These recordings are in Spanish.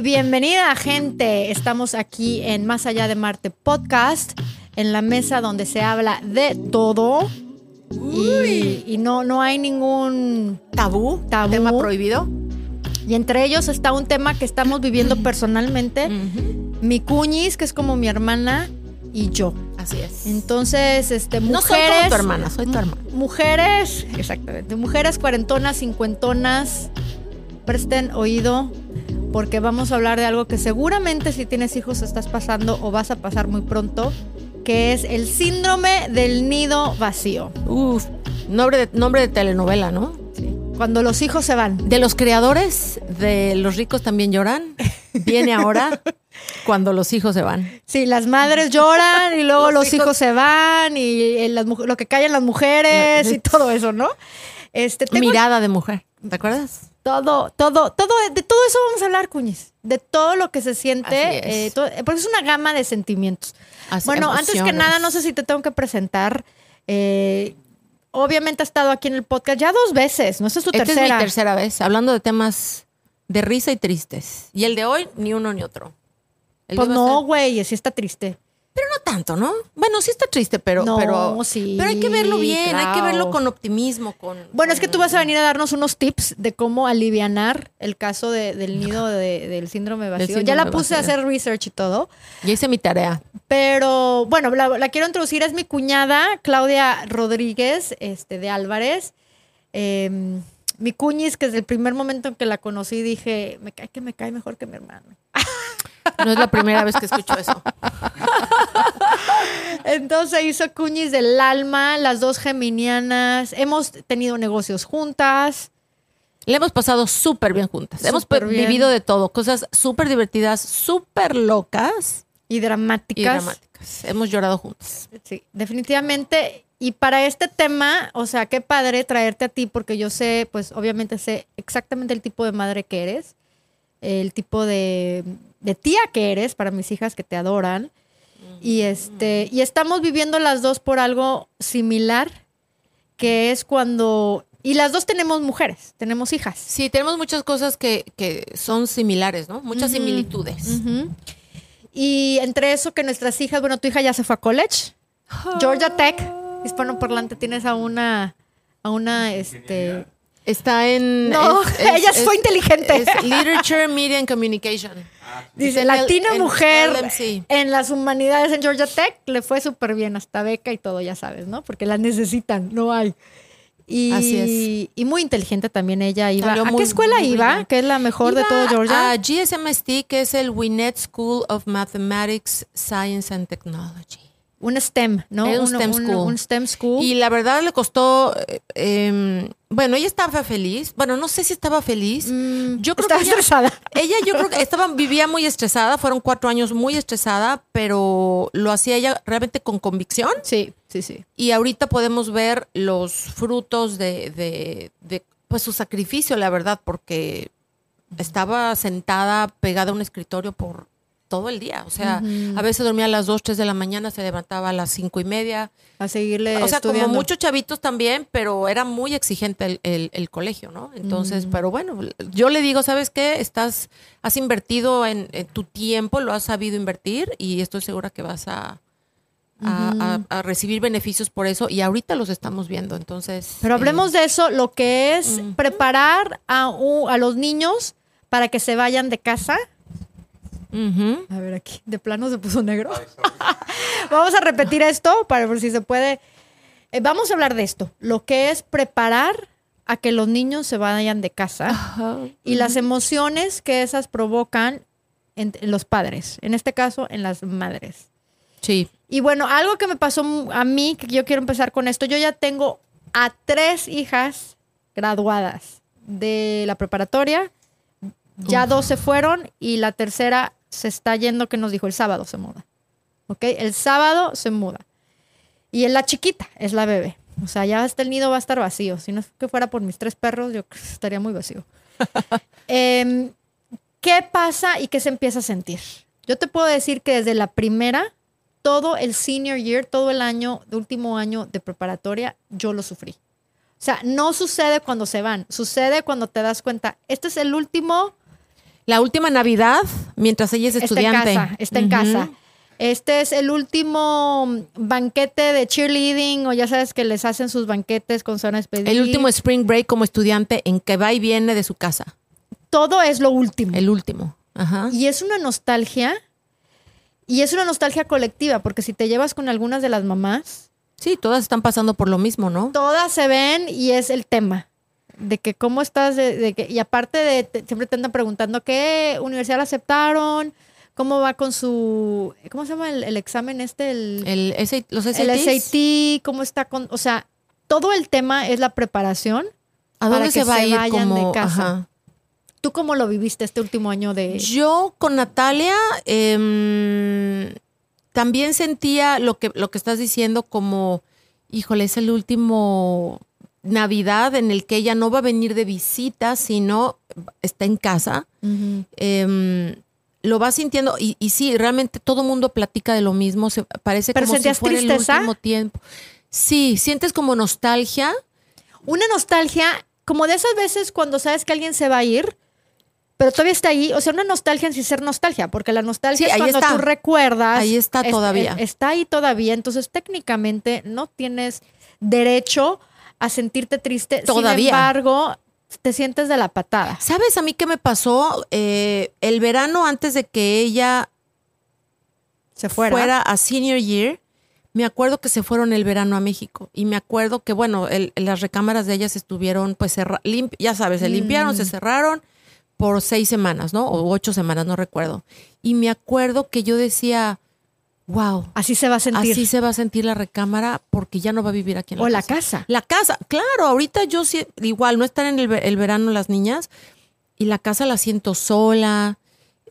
Y bienvenida gente, estamos aquí en Más allá de Marte podcast, en la mesa donde se habla de todo. Y, y no, no hay ningún tabú, tabú. tema prohibido. Y entre ellos está un tema que estamos viviendo personalmente. Mi cuñis, que es como mi hermana, y yo. Así es. Entonces, este, no soy mujeres. como tu hermana, soy tu hermana. Mujeres, exactamente. Mujeres cuarentonas, cincuentonas, presten oído porque vamos a hablar de algo que seguramente si tienes hijos estás pasando o vas a pasar muy pronto, que es el síndrome del nido vacío. Uf, nombre de, nombre de telenovela, ¿no? Sí. Cuando los hijos se van. De los creadores de Los ricos también lloran, viene ahora cuando los hijos se van. Sí, las madres lloran y luego los, los hijos... hijos... se van y el, las, lo que callan las mujeres y todo eso, ¿no? Este, tengo... Mirada de mujer, ¿te acuerdas? Todo, todo, todo, de todo eso vamos a hablar, Cuñiz. De todo lo que se siente, eh, todo, porque es una gama de sentimientos. Así, bueno, emociones. antes que nada, no sé si te tengo que presentar. Eh, obviamente ha estado aquí en el podcast ya dos veces, no Esta es tu Esta tercera. es mi tercera vez, hablando de temas de risa y tristes. Y el de hoy, ni uno ni otro. El pues no, güey, sí está triste. Pero no tanto, ¿no? Bueno, sí está triste, pero, no, pero, sí, pero hay que verlo bien, claro. hay que verlo con optimismo. Con, bueno, con... es que tú vas a venir a darnos unos tips de cómo alivianar el caso de, del nido de, del síndrome vacío. Síndrome ya la puse vacío. a hacer research y todo. Ya hice mi tarea. Pero bueno, la, la, quiero introducir, es mi cuñada, Claudia Rodríguez, este, de Álvarez. Eh, mi cuñis, que desde el primer momento en que la conocí dije, me cae que me cae mejor que mi hermano. No es la primera vez que escucho eso. Entonces hizo Cuñis del alma, las dos geminianas. Hemos tenido negocios juntas. Le hemos pasado súper bien juntas. Hemos bien. vivido de todo. Cosas súper divertidas, súper locas. Y dramáticas. Y dramáticas. Hemos llorado juntas. Sí, definitivamente. Y para este tema, o sea, qué padre traerte a ti, porque yo sé, pues obviamente sé exactamente el tipo de madre que eres, el tipo de, de tía que eres para mis hijas que te adoran. Y este, y estamos viviendo las dos por algo similar, que es cuando. Y las dos tenemos mujeres, tenemos hijas. Sí, tenemos muchas cosas que, que son similares, ¿no? Muchas uh -huh. similitudes. Uh -huh. Y entre eso que nuestras hijas, bueno, tu hija ya se fue a college. Georgia Tech, hispanoparlante, tienes a una, a una, este. Está en. No, es, ella es, fue inteligente. Es Literature, Media and Communication. Dice, latina el, mujer en las humanidades en Georgia Tech le fue súper bien, hasta beca y todo, ya sabes, ¿no? Porque la necesitan, no hay. Y, Así es. y muy inteligente también ella iba. Salió ¿A muy, qué escuela iba? Que es la mejor iba de todo Georgia. A GSMST, que es el Winnet School of Mathematics, Science and Technology. Un STEM, ¿no? un, un, STEM un, school. un, STEM school. Y la verdad le costó. Eh, bueno, ella estaba feliz. Bueno, no sé si estaba feliz. Mm, yo creo estaba que ella, estresada. Ella, yo creo que estaba, vivía muy estresada. Fueron cuatro años muy estresada, pero lo hacía ella realmente con convicción. Sí, sí, sí. Y ahorita podemos ver los frutos de, de, de pues su sacrificio, la verdad, porque estaba sentada pegada a un escritorio por todo el día. O sea, uh -huh. a veces dormía a las 2, 3 de la mañana, se levantaba a las cinco y media. A seguirle O sea, estudiando. como muchos chavitos también, pero era muy exigente el, el, el colegio, ¿no? Entonces, uh -huh. pero bueno, yo le digo, ¿sabes qué? Estás, has invertido en, en, tu tiempo, lo has sabido invertir y estoy segura que vas a... A, uh -huh. a, a, recibir beneficios por eso y ahorita los estamos viendo entonces pero hablemos eh, de eso lo que es uh -huh. preparar a, a los niños para que se vayan de casa Uh -huh. A ver aquí, de plano se puso negro. vamos a repetir esto para ver si se puede. Eh, vamos a hablar de esto, lo que es preparar a que los niños se vayan de casa uh -huh. y las emociones que esas provocan en, en, los padres, en este caso en las madres. Sí. Y bueno, algo que me pasó a mí, que yo quiero empezar con esto, yo ya tengo a tres hijas graduadas de la preparatoria, ya dos se fueron y la tercera se está yendo, que nos dijo, el sábado se muda. ¿Ok? El sábado se muda. Y es la chiquita, es la bebé. O sea, ya hasta el nido va a estar vacío. Si no es que fuera por mis tres perros, yo estaría muy vacío. eh, ¿Qué pasa y qué se empieza a sentir? Yo te puedo decir que desde la primera, todo el senior year, todo el año, de último año de preparatoria, yo lo sufrí. O sea, no sucede cuando se van, sucede cuando te das cuenta, este es el último La última Navidad, mientras ella es estudiante. Está en casa, está en casa. Este es el último banquete de cheerleading, o ya sabes que les hacen sus banquetes con zona despedida. El último spring break como estudiante en que va y viene de su casa. Todo es lo último. El último. Ajá. Y es una nostalgia. Y es una nostalgia colectiva, porque si te llevas con algunas de las mamás, Sí, todas están pasando por lo mismo, ¿no? todas se ven y es el tema. De que cómo estás, de, de que, y aparte de, te- siempre te andan preguntando qué universidad la aceptaron, cómo va con su, ¿cómo se llama el, el examen este? El, El, SAT los SATs. el SAT, cómo está con, o sea, todo el tema es la preparación. ¿A dónde para se que va a se ir vayan de casa. ajá. ¿Tú cómo lo viviste este último año de... Yo con Natalia em, también sentía lo que, lo que estás diciendo como, híjole, es el último Navidad en el que ella no va a venir de visita, sino está en casa. Em, lo va sintiendo y, y sí, realmente todo mundo platica de lo mismo. Se, parece ¿Pero como si fuera tristeza? el último tiempo. Sí, sientes como nostalgia. Una nostalgia, como de esas veces cuando sabes que alguien se va a ir, pero todavía está ahí. O sea, una nostalgia sin ser nostalgia, porque la nostalgia Sí, es ahí cuando está. tú recuerdas. Ahí está es- todavía. es- está ahí todavía. Entonces, técnicamente no tienes derecho a sentirte triste. Todavía. Sin embargo, te sientes de la patada. ¿Sabes a mí qué me pasó? Eh, el verano antes de que ella Se fuera. fuera a senior year, me acuerdo que se fueron el verano a México y me acuerdo que, bueno, el- las recámaras de ellas estuvieron, pues, ya sabes, se limpiaron, Mm. se cerraron por seis semanas, ¿no? O ocho semanas, no recuerdo. Y me acuerdo que yo decía, wow, Así se va a sentir. así se va a sentir la recámara porque ya no va a vivir aquí en la o la casa. casa. La casa, claro, ahorita yo sí, igual, no están en el, ve- el verano las niñas y la casa la siento sola.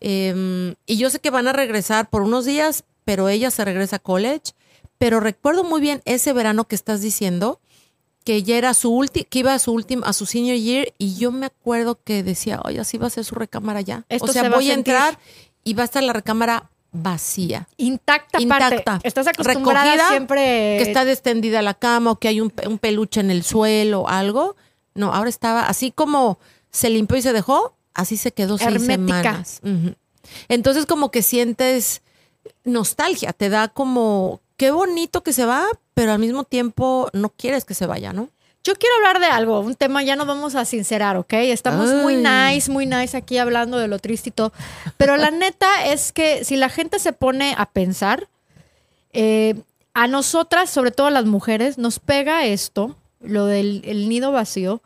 em, y yo sé que van a regresar por unos días, pero ella se regresa a college. Pero recuerdo muy bien ese verano que estás diciendo, que ya era su último, que iba a su último, a su senior year, y yo me acuerdo que decía, oye, así va a ser su recámara ya. Esto o sea, se va a voy a sentir. entrar y va a estar la recámara vacía. Intacta. Intacta. Estás acostumbrada Recogida, siempre. que está extendida la cama o que hay un, pe- un peluche en el suelo o algo. No, ahora estaba así como se limpió y se dejó, así se quedó seis Hermética. semanas. Entonces como que sientes nostalgia, te da como qué bonito que se va, pero al mismo tiempo no quieres que se vaya, ¿no? Yo quiero hablar de algo, un tema, ya nos vamos a sincerar, ¿ok? Estamos muy nice, muy nice aquí hablando de lo triste y todo. Pero la neta es que si la gente se pone a pensar, eh, a nosotras, sobre todo a las mujeres, nos pega esto, lo del el nido vacío.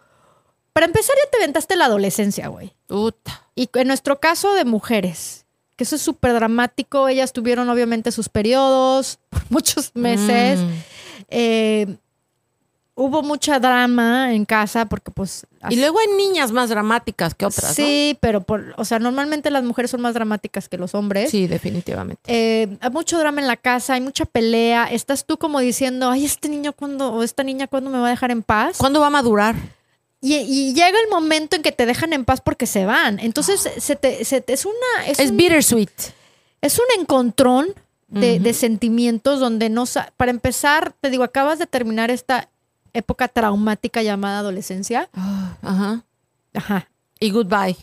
Para empezar, ya te aventaste la adolescencia, güey. Uta. Y en nuestro caso de mujeres, que eso es súper dramático, ellas tuvieron obviamente sus periodos por muchos meses. Mm. Eh, hubo mucha drama en casa porque pues... Y luego hay niñas más dramáticas que otras, Sí, pero por, o sea, normalmente las mujeres son más dramáticas que los hombres. Sí, definitivamente. Eh, hay mucho drama en la casa, hay mucha pelea. Estás tú como diciendo, ay, este niño cuándo, o esta niña cuándo me va a dejar en paz. ¿Cuándo va a madurar? Y, y llega el momento en que te dejan en paz porque se van. Entonces, se te, se te- es una... Es, Es un- bittersweet. es un encontrón de, de sentimientos donde no... Para empezar, te digo, acabas de terminar esta época traumática llamada adolescencia. Ajá. Ajá. Y goodbye.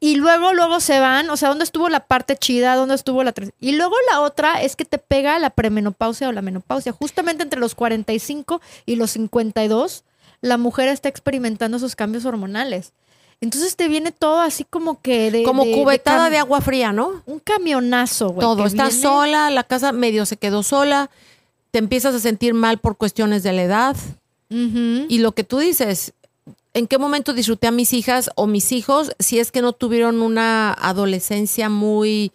Y luego, luego se van, o sea, ¿dónde estuvo la parte chida? ¿Dónde estuvo la... tres- Y luego la otra es que te pega la premenopausia o la menopausia. Justamente entre los 45 y los 52, la mujer está experimentando esos cambios hormonales. Entonces te viene todo así como que de... Como de- cubetada de agua fría, ¿no? Un camionazo, güey. Todo. Estás viene- sola, la casa medio se quedó sola, te empiezas a sentir mal por cuestiones de la edad. Y lo que tú dices, ¿en qué momento disfruté a mis hijas o mis hijos si es que no tuvieron una adolescencia muy,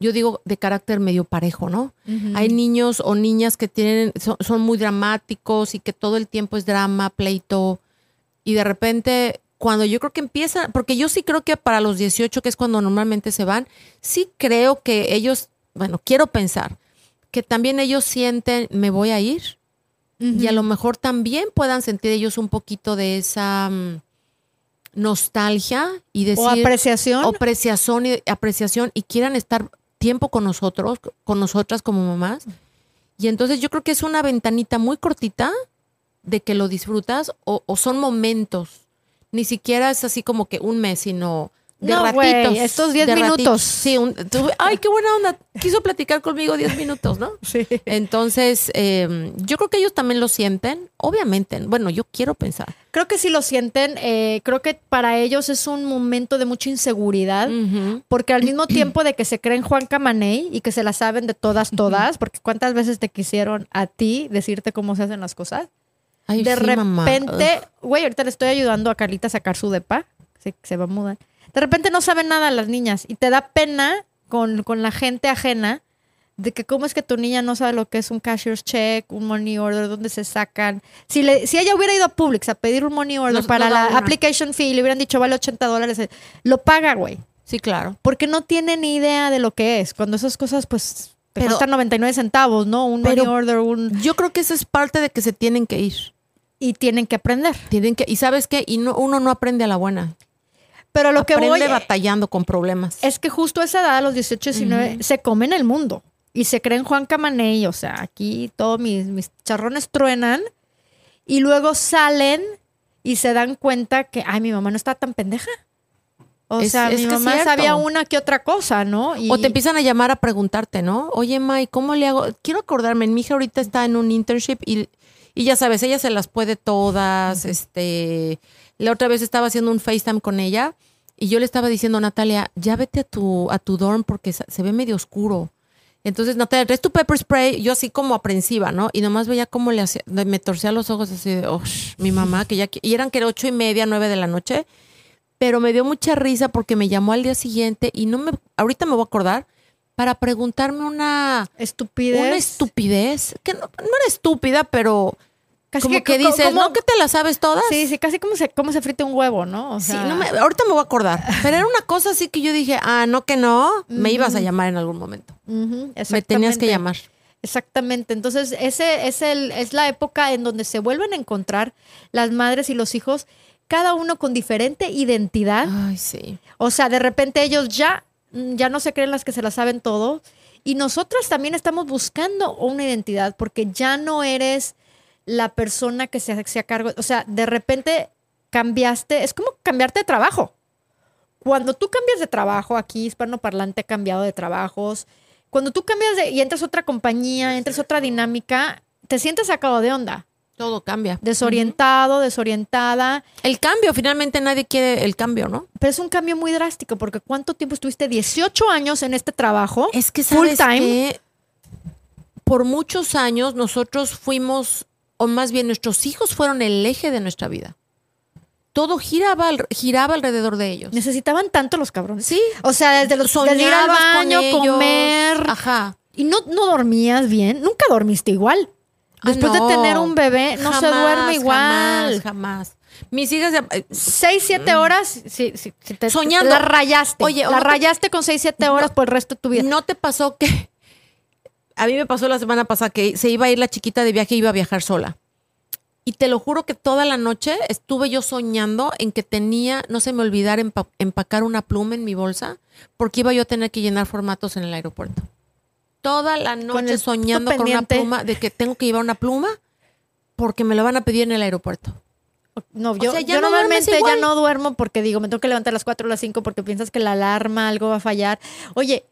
yo digo, de carácter medio parejo, ¿no? Hay niños o niñas que tienen, son, son muy dramáticos y que todo el tiempo es drama, pleito. Y de repente, cuando yo creo que empieza, porque yo sí creo que para los 18, que es cuando normalmente se van, sí creo que ellos, bueno, quiero pensar que también ellos sienten, me voy a ir. Y a lo mejor también puedan sentir ellos un poquito de esa mm, nostalgia y decir o apreciación. o apreciación y apreciación y quieran estar tiempo con nosotros, con nosotras como mamás. Y entonces yo creo que es una ventanita muy cortita de que lo disfrutas o, o son momentos. Ni siquiera es así como que un mes, sino de No, ratitos. güey, estos 10 de minutos. ratitos. Sí, un- ay, qué buena onda. Quiso platicar conmigo 10 minutos, ¿no? Sí. Entonces, eh, yo creo que ellos también lo sienten, obviamente. Bueno, yo quiero pensar. Creo que si lo sienten, eh, creo que para ellos es un momento de mucha inseguridad. Porque al mismo tiempo de que se creen Juan Camaney y que se la saben de todas, todas, porque cuántas veces te quisieron a ti decirte cómo se hacen las cosas, Ay, de sí, repente, güey, ahorita le estoy ayudando a Carlita a sacar su depa, se, se va a mudar. De repente no saben nada las niñas y te da pena con, con la gente ajena de que cómo es que tu niña no sabe lo que es un cashier's check, un money order, dónde se sacan. Si, le, si ella hubiera ido a Publix a pedir un money order para la una. application fee y le hubieran dicho vale 80 dólares, eh, lo paga, güey Sí, claro. porque no tiene ni idea de lo que es. Cuando esas cosas, pues, te Pero- cuestan 99 centavos, ¿no? Un money order, un... Yo creo que eso es parte de que se tienen que ir. Y tienen que aprender. Tienen que, y sabes qué, y no, uno no aprende a la buena. Pero lo que aprende voy batallando con problemas. es que justo a esa edad, a los 18, 19, se comen el mundo. Y se creen Juan Camaney, o sea, aquí todos mis, mis charrones truenan. Y luego salen y se dan cuenta que, ay, mi mamá no está tan pendeja. O Es- sea, es mi mamá sabía una que otra cosa, ¿no? Y- O te empiezan a llamar a preguntarte, ¿no? Oye, May, ¿cómo le hago? Quiero acordarme, mi hija ahorita está en un internship y, y ya sabes, ella se las puede todas. Este, la otra vez estaba haciendo un FaceTime con ella y yo le estaba diciendo, Natalia, ya vete a tu, a tu dorm porque se ve medio oscuro. Entonces, Natalia, traes tu pepper spray, yo así como aprensiva, ¿no? Y nomás veía cómo le hacía, me torcía los ojos así de, oh, mi mamá, que ya, qui-". y eran que era ocho y media, nueve de la noche pero me dio mucha risa porque me llamó al día siguiente y no me, ahorita me voy a acordar, para preguntarme una, estupidez. una estupidez, que no, no era estúpida, pero Casi como que, dices, como- ¿no que te la sabes todas? Sí, sí, casi como se, como se frita un huevo, ¿no? O Sí, sea, no me- ahorita me voy a acordar, pero era una cosa así que yo dije, ah, no que no, me ibas a llamar en algún momento. Me tenías que llamar. Exactamente. Entonces, ese es el, es la época en donde se vuelven a encontrar las madres y los hijos, cada uno con diferente identidad. Ay, sí. O sea, de repente ellos ya, ya no se creen las que se la saben todo. Y nosotras también estamos buscando una identidad, porque ya no eres la persona que se hace a cargo. O sea, de repente cambiaste, es como cambiarte de trabajo. Cuando tú cambias de trabajo, aquí hispanoparlante ha cambiado de trabajos, cuando tú cambias de, y entras a otra compañía, entras a otra dinámica, te sientes sacado de onda, Todo cambia. desorientado, desorientada, El cambio, finalmente nadie quiere el cambio, ¿no? pero es un cambio muy drástico porque ¿cuánto tiempo estuviste? 18 años en este trabajo, Es que full sabes time. que por muchos años nosotros fuimos, o más bien nuestros hijos fueron el eje de nuestra vida. Todo giraba, giraba alrededor de ellos. Necesitaban tanto los cabrones. Sí. O sea, desde, los, desde ir al con baño, ellos. comer. Ajá. Y no, no dormías bien. Nunca dormiste igual. Ah, Después no. de tener un bebé, no se duerme igual. Jamás, jamás. Mis hijas, eh, Seis, siete horas, sí, sí, te, Soñando. La rayaste. Oye, ¿o la no te- rayaste con seis, siete horas por el resto de tu vida. ¿no te pasó que a mí me pasó la semana pasada que se iba a ir la chiquita de viaje y iba a viajar sola? Y te lo juro que toda la noche estuve yo soñando en que tenía, no se me olvidara empa- empacar una pluma en mi bolsa, porque iba yo a tener que llenar formatos en el aeropuerto. Toda la noche soñando con una pluma, de que tengo que llevar una pluma porque me lo van a pedir en el aeropuerto. No, yo, sea, ya yo no normalmente ya no duermo porque digo, me tengo que levantar a las 4 o las 5 porque piensas que la alarma, algo va a fallar. Oye,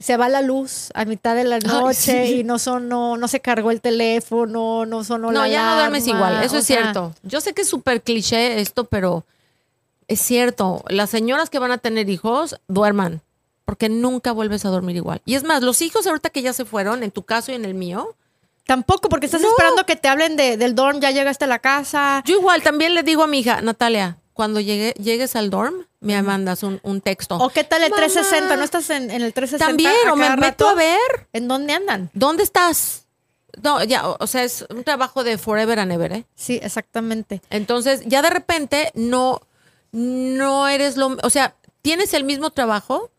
se va la luz a mitad de la noche sí. y no sonó, no se cargó el teléfono, no sonó la No, ya no duermes igual, eso o es sea, cierto. Yo sé que es súper cliché esto, pero es cierto. Las señoras que van a tener hijos, duerman, porque nunca vuelves a dormir igual. Y es más, los hijos ahorita que ya se fueron, en tu caso y en el mío, Tampoco, porque estás esperando que te hablen de, del dorm, ya llegaste a la casa. yo igual también le digo a mi hija, Natalia, cuando llegue, llegues al dorm, me mandas un, un texto. ¿O qué tal el Mamá. 360? ¿No estás en, en el 360? También, o me meto a ver, ¿En dónde andan? ¿dónde estás? No, ya, o sea, es un trabajo de forever and ever, ¿eh? Sí, exactamente. Entonces, ya de repente no, no eres lo, o sea, tienes el mismo trabajo,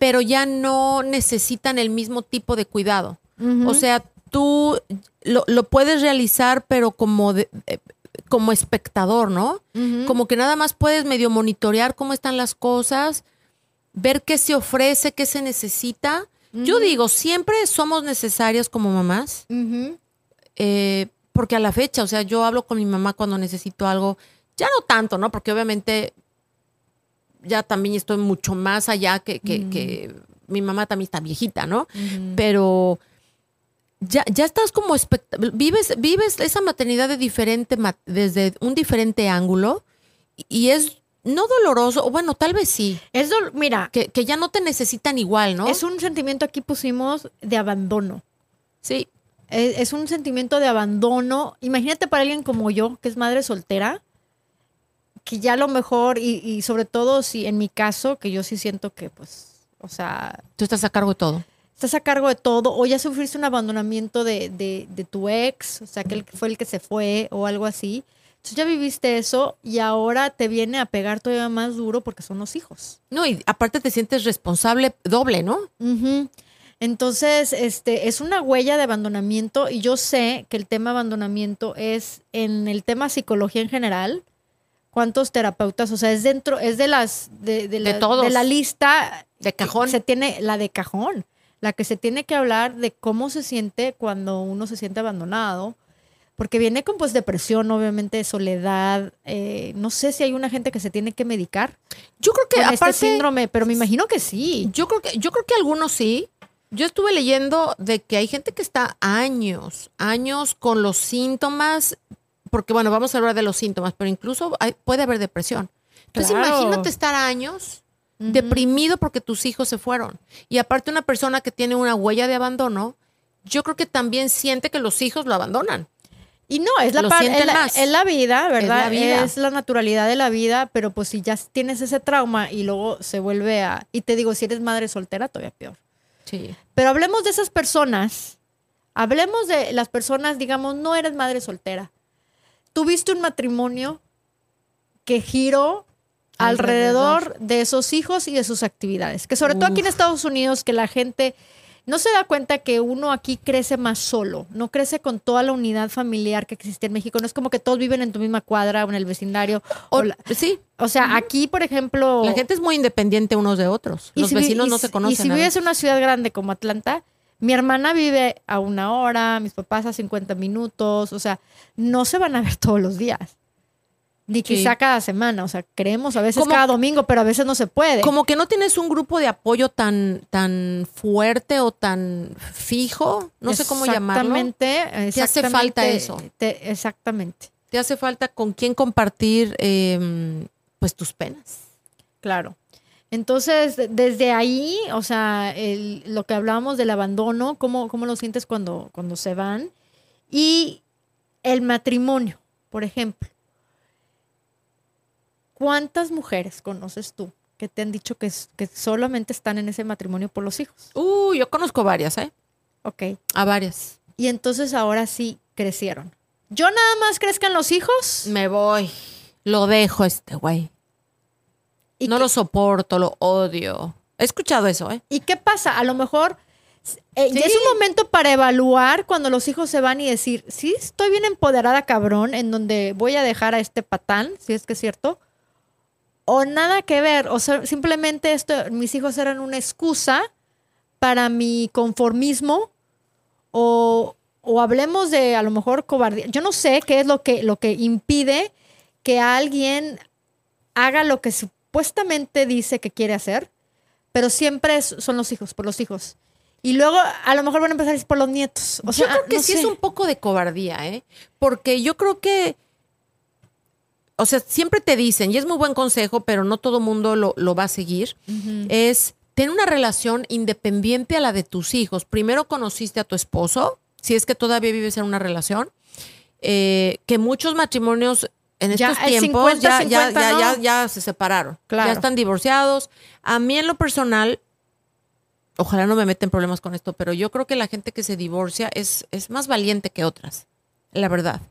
pero ya no necesitan el mismo tipo de cuidado. O sea, tú lo, lo puedes realizar, pero como de- eh, como espectador, ¿no? Como que nada más puedes medio monitorear cómo están las cosas, ver qué se ofrece, qué se necesita. Yo digo, siempre somos necesarias como mamás, eh, porque a la fecha, o sea, yo hablo con mi mamá cuando necesito algo, ya no tanto, ¿no? Porque obviamente ya también estoy mucho más allá que, que, que mi mamá también está viejita, ¿no? Pero ya, ya estás como vives, vives esa maternidad de diferente desde un diferente ángulo y es no doloroso, o bueno, tal vez sí, Es mira, que, que ya no te necesitan igual, ¿no? es un sentimiento aquí pusimos de abandono. sí, Es, es un sentimiento de abandono. Imagínate para alguien como yo, que es madre soltera, que ya a lo mejor, y, y sobre todo si en mi caso, que yo sí siento que, pues, o sea, tú estás a cargo de todo. Estás a cargo de todo, o ya sufriste un abandonamiento de, de- de tu ex, o sea, que él fue el que se fue, o algo así. Entonces ya viviste eso y ahora te viene a pegar todavía más duro porque son los hijos. No, y aparte te sientes responsable doble, ¿no? Ujú. Entonces, este, es una huella de abandonamiento y yo sé que el tema abandonamiento es en el tema psicología en general. ¿Cuántos terapeutas? O sea, es dentro, es de las, de, de la, todos. de la lista. De cajón. Se tiene la de cajón, la que se tiene que hablar de cómo se siente cuando uno se siente abandonado. Porque viene con pues depresión, obviamente, soledad. eh, no sé si hay una gente que se tiene que medicar Yo creo que con aparte, este síndrome, pero me imagino que sí. yo creo que yo creo que algunos sí. Yo estuve leyendo de que hay gente que está años, años con los síntomas, porque bueno, vamos a hablar de los síntomas, pero incluso hay- puede haber depresión. Entonces Claro. imagínate estar años deprimido porque tus hijos se fueron. Y aparte una persona que tiene una huella de abandono, yo creo que también siente que los hijos lo abandonan. Y no, es la, es la, es la vida, ¿verdad? la vida. Es la naturalidad de la vida, pero pues si ya tienes ese trauma y luego se vuelve a... Y te digo, si eres madre soltera, todavía peor. Sí. Pero hablemos de esas personas. Hablemos de las personas, digamos, no eres madre soltera. Tuviste un matrimonio que giró alrededor, Alrededor. de esos hijos y de sus actividades. Que sobre todo aquí en. Estados Unidos, que la gente no se da cuenta que uno aquí crece más solo, no crece con toda la unidad familiar que existe en México. No es como que todos viven en tu misma cuadra o en el vecindario. O, O- la- sí, o sea, aquí, por ejemplo... la gente es muy independiente unos de otros. Los si vecinos no se conocen. Y si vives en una ciudad grande como Atlanta, mi hermana vive a una hora, mis papás a 50 minutos, o sea, no se van a ver todos los días. Ni Sí. quizá cada semana, o sea, creemos a veces Como- cada domingo, pero a veces no se puede. Como que no tienes un grupo de apoyo tan, tan fuerte o tan fijo, no sé cómo llamarlo. Exactamente. Te hace falta eso. te- exactamente, Te hace falta con quién compartir eh, pues tus penas. claro. Entonces, de- desde ahí, o sea, el- lo que hablábamos del abandono, cómo, cómo lo sientes cuando, cuando se van, y el matrimonio, por ejemplo. ¿Cuántas mujeres conoces tú que te han dicho que, que solamente están en ese matrimonio por los hijos? Uh, yo conozco varias, ¿eh? Ok. A varias. Y entonces ahora sí crecieron. Yo nada más crezcan los hijos. Me voy. Lo dejo este güey. ¿Y, No qué, lo soporto, lo odio. He escuchado eso, ¿eh? ¿Y qué pasa? A lo mejor eh, es un momento para evaluar cuando los hijos se van y decir, sí, estoy bien empoderada, cabrón, en donde voy a dejar a este patán, si es que es cierto. O nada que ver, o sea, simplemente esto, mis hijos eran una excusa para mi conformismo o, o hablemos de a lo mejor cobardía. Yo no sé qué es lo que, lo que impide que alguien haga lo que supuestamente dice que quiere hacer, pero siempre es- son los hijos, por los hijos. Y luego a lo mejor van a empezar a por los nietos. O sea, yo creo que no sí sé. es un poco de cobardía, ¿eh? Porque yo creo que, o sea, siempre te dicen, y es muy buen consejo, pero no todo mundo lo, lo va a seguir, es tener una relación independiente a la de tus hijos. Primero conociste a tu esposo, si es que todavía vives en una relación, eh, que muchos matrimonios en estos el tiempos 50, ya, ya, 50, ya, ¿no? ya, ya se separaron, Claro. ya están divorciados. A mí en lo personal, ojalá no me meten problemas con esto, pero yo creo que la gente que se divorcia es, es más valiente que otras, la verdad.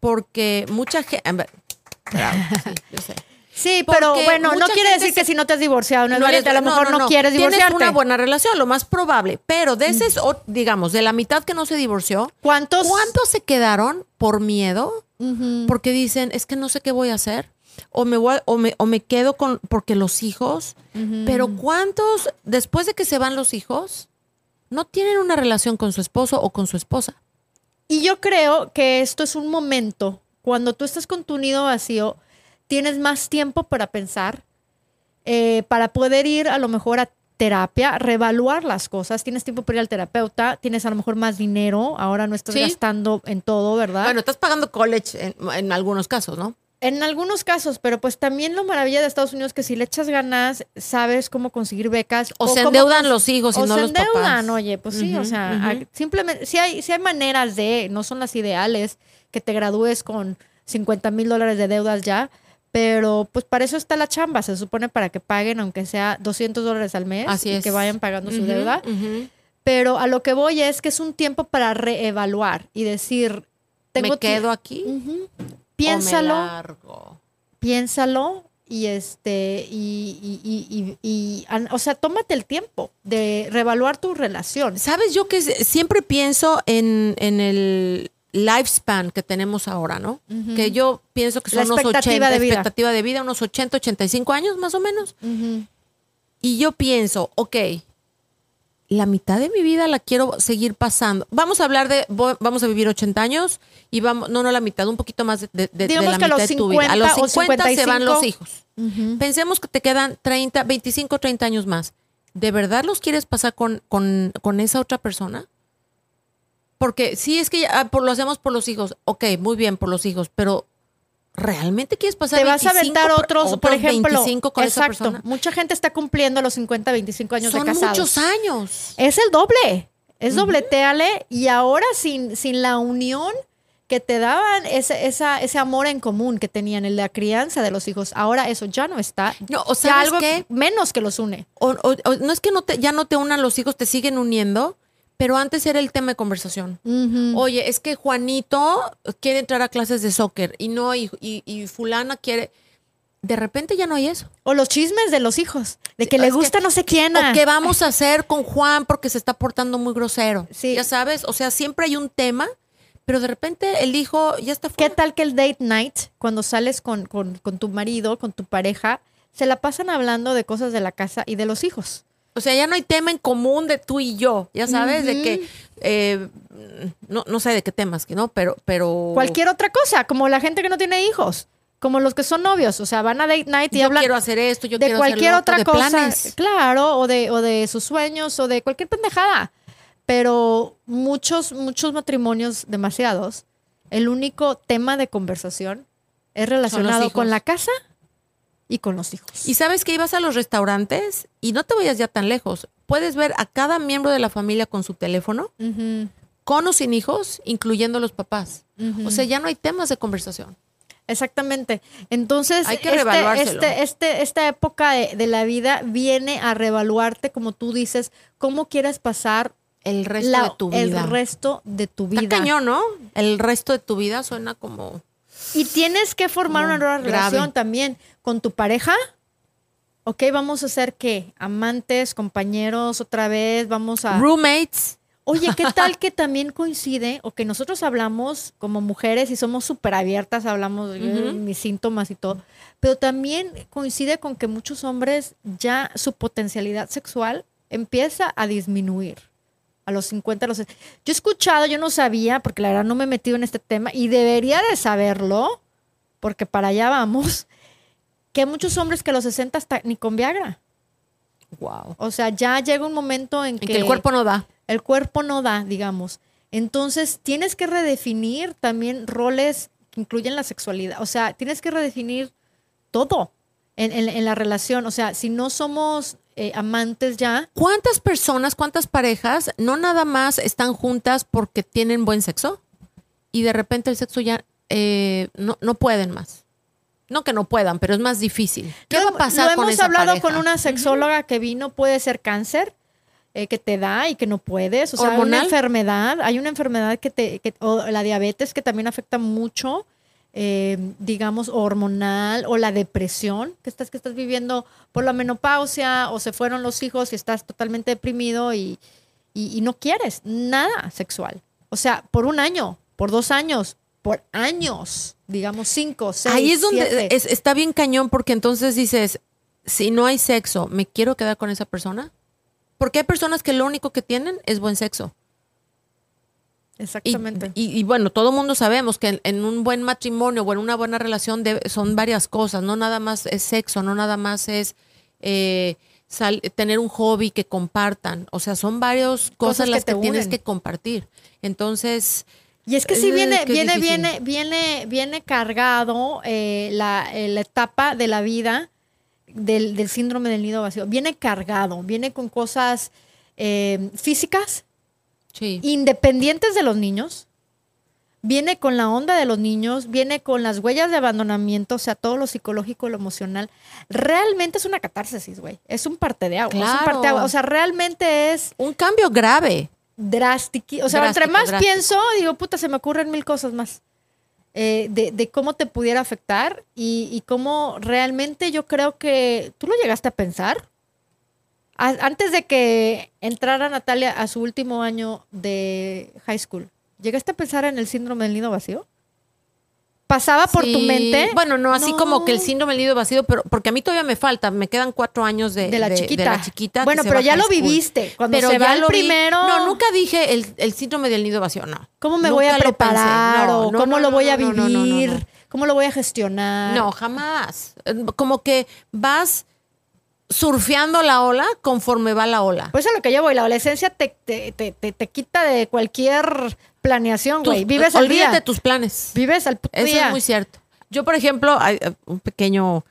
Porque mucha gente... sí, yo sé. Sí, pero Porque bueno, no quiere decir se- que si no te has divorciado, no, es No eres- a lo no, mejor no, no, no. quieres divorciarte. Tienes una buena relación, lo más probable. Pero de ese, o- digamos, de la mitad que no se divorció, ¿Cuántos? ¿cuántos se quedaron por miedo? Porque dicen, es que no sé qué voy a hacer. O me, voy a- o me, o me quedo con, porque los hijos. Pero ¿cuántos, después de que se van los hijos, no tienen una relación con su esposo o con su esposa? Y yo creo que esto es un momento, cuando tú estás con tu nido vacío, tienes más tiempo para pensar, eh, para poder ir a lo mejor a terapia, reevaluar las cosas. Tienes tiempo para ir al terapeuta, tienes a lo mejor más dinero, ahora no estás Sí. gastando en todo, ¿verdad? Bueno, estás pagando college en, en algunos casos, ¿no? En algunos casos, pero pues también lo maravilla de Estados Unidos es que si le echas ganas, sabes cómo conseguir becas. O, se cómo endeudan los hijos y o no se los endeudan, papás. oye, pues sí, o Ujú, sea, ujú. a- simplemente, si hay, sí hay maneras de, no son las ideales, que te gradúes con 50 mil dólares de deudas ya, pero pues para eso está la chamba, se supone para que paguen aunque sea 200 dólares al mes Así y es. que vayan pagando su Ujú, deuda. ujú. Pero a lo que voy es que es un tiempo para reevaluar y decir, tengo ¿Me quedo aquí? Ujú. o me Piénsalo, largo? piénsalo y este y, y- y- y- o sea tómate el tiempo de reevaluar tu relación ¿Sabes? Yo que siempre pienso en, en el lifespan que tenemos ahora, ¿no? Que yo pienso que La son unos expectativa 80, de vida. expectativa de vida, unos 80, 85 años más o menos. Y yo pienso, ok, la mitad de mi vida la quiero seguir pasando. Vamos a hablar de, vamos a vivir 80 años y vamos, no, no la mitad, un poquito más de, de- la mitad los de tu vida. A los 50 o 50 se van 55. los hijos. Pensemos que te quedan 30, 25, 30 años más. ¿De verdad los quieres pasar con, con, con esa otra persona? Porque sí, es que ya, ah, por, lo hacemos por los hijos. Ok, muy bien por los hijos, pero ¿realmente quieres pasar te vas a 25 aventar per- otros, por ejemplo 25 con esa exacto persona? mucha gente está cumpliendo los 50 25 años Son de casados muchos años. es el doble es dobleteale y ahora sin, sin la unión que te daban ese, esa, ese amor en común que tenían en la crianza de los hijos ahora eso ya no está No, o ¿sabes algo qué? menos que los une O, o- o no es que no te, ya no te unan los hijos, te siguen uniendo, pero antes era el tema de conversación. Oye, es que Juanito quiere entrar a clases de soccer y no, y, y- y fulana quiere. De repente ya no hay eso. O los chismes de los hijos, de Sí, que le que- gusta no sé quién. O qué vamos a hacer con Juan porque se está portando muy grosero. Sí. Ya sabes, o sea, siempre hay un tema, pero de repente el hijo ya está ¿Qué fuera. tal que el date night, cuando sales con, con- con tu marido, con tu pareja, se la pasan hablando de cosas de la casa y de los hijos? O sea, ya no hay tema en común de tú y yo, ya sabes, de que, eh, no, no sé de qué temas, que no, pero, pero. Cualquier otra cosa, como la gente que no tiene hijos, como los que son novios, o sea, van a date night y yo hablan quiero hacer esto, yo de quiero hacer cualquier lo otra otro, de cosa, planes. claro, o de, o de sus sueños, o de cualquier pendejada. Pero muchos, muchos matrimonios, demasiados, el único tema de conversación es relacionado con la casa y con los hijos. Y sabes que ibas a los restaurantes y no te vayas ya tan lejos. Puedes ver a cada miembro de la familia con su teléfono, con o sin hijos, incluyendo los papás. O sea, ya no hay temas de conversación. Exactamente. Entonces, Hay que este- este, este- esta época de, de la vida viene a reevaluarte, como tú dices, cómo quieres pasar El resto la- de tu vida. el resto de tu vida. Está cañón, ¿no? El resto de tu vida suena como... Y tienes que formar una nueva grave. relación también con tu pareja. Ok, vamos a ser qué? Amantes, compañeros, otra vez, vamos a... Roommates. Oye, ¿qué tal que también coincide o que nosotros hablamos como mujeres y somos súper abiertas, hablamos de mis síntomas y todo, pero también coincide con que muchos hombres ya su potencialidad sexual empieza a disminuir a los 50, a los... Yo he escuchado, yo no sabía, porque la verdad no me he metido en este tema y debería de saberlo, porque para allá vamos, que hay muchos hombres que a los 60 hasta ni con Viagra. Wow. O sea, ya llega un momento en En que el cuerpo no da. el cuerpo no da, digamos. Entonces, tienes que redefinir también roles que incluyen la sexualidad. O sea, tienes que redefinir todo en, en- en la relación. O sea, si no somos eh, amantes ya, ¿Cuántas personas, cuántas parejas no nada más están juntas porque tienen buen sexo y de repente el sexo ya eh, no, no pueden más? No que no puedan, pero es más difícil. ¿Qué va a pasar con hemos esa hablado pareja? con una sexóloga que vino, puede ser cáncer. eh, que te da y que no puedes, o sea, hay una enfermedad, hay una enfermedad que te, que- o la diabetes que también afecta mucho, eh, digamos, hormonal, o la depresión, que estás, que estás viviendo por la menopausia, o se fueron los hijos y estás totalmente deprimido y, y- y no quieres nada sexual. O sea, por un año, por dos años, por años, digamos cinco, seis, Ahí es donde siete. es- está bien cañón porque entonces dices, si no hay sexo, ¿me quiero quedar con esa persona? Porque hay personas que lo único que tienen es buen sexo. Exactamente. y- y bueno, todo mundo sabemos que en, en un buen matrimonio o en una buena relación debe- son varias cosas, no nada más es sexo, no nada más es eh, sal- tener un hobby que compartan. O sea, son varias cosas, las que, tienes que compartir. Entonces, Y es que sí Eh, viene, viene, difícil. viene, viene, viene cargado eh, la, eh, la etapa de la vida del, del síndrome del nido vacío. Viene cargado, viene con cosas eh, físicas, sí. independientes de los niños. Viene con la onda de los niños, viene con las huellas de abandonamiento, o sea, todo lo psicológico, lo emocional. Realmente es una catarsis, güey. Es un parte de agua. Es un Claro. parteaguas. O sea, realmente es un cambio grave. drástico. O sea, entre Drástico, más drástico. pienso, digo, puta, se me ocurren mil cosas más. eh, de, de cómo te pudiera afectar y, y cómo realmente yo creo que tú lo llegaste a pensar. A- antes de que entrara Natalia a su último año de high school, ¿llegaste a pensar en el síndrome del nido vacío? ¿Pasaba por tu mente? Bueno, no así No. como que el síndrome del nido vacío, pero porque a mí todavía me falta, me quedan cuatro años de, de la chiquita. la chiquita que Bueno, pero ya lo school. viviste. Cuando Pero se va ya el primero. No, nunca dije el, el síndrome del nido vacío, no. ¿Cómo me Nunca voy a preparar? No, ¿Cómo lo voy a vivir? ¿Cómo lo voy a gestionar? No, jamás. Como que vas surfeando la ola conforme va la ola. Pues a lo que yo voy, la adolescencia te, te, te, te- te quita de cualquier planeación, güey. Vives al olvídate día. de tus planes. Vives al puto Eso día. es muy cierto. Yo, por ejemplo, hay, eh, un pequeño.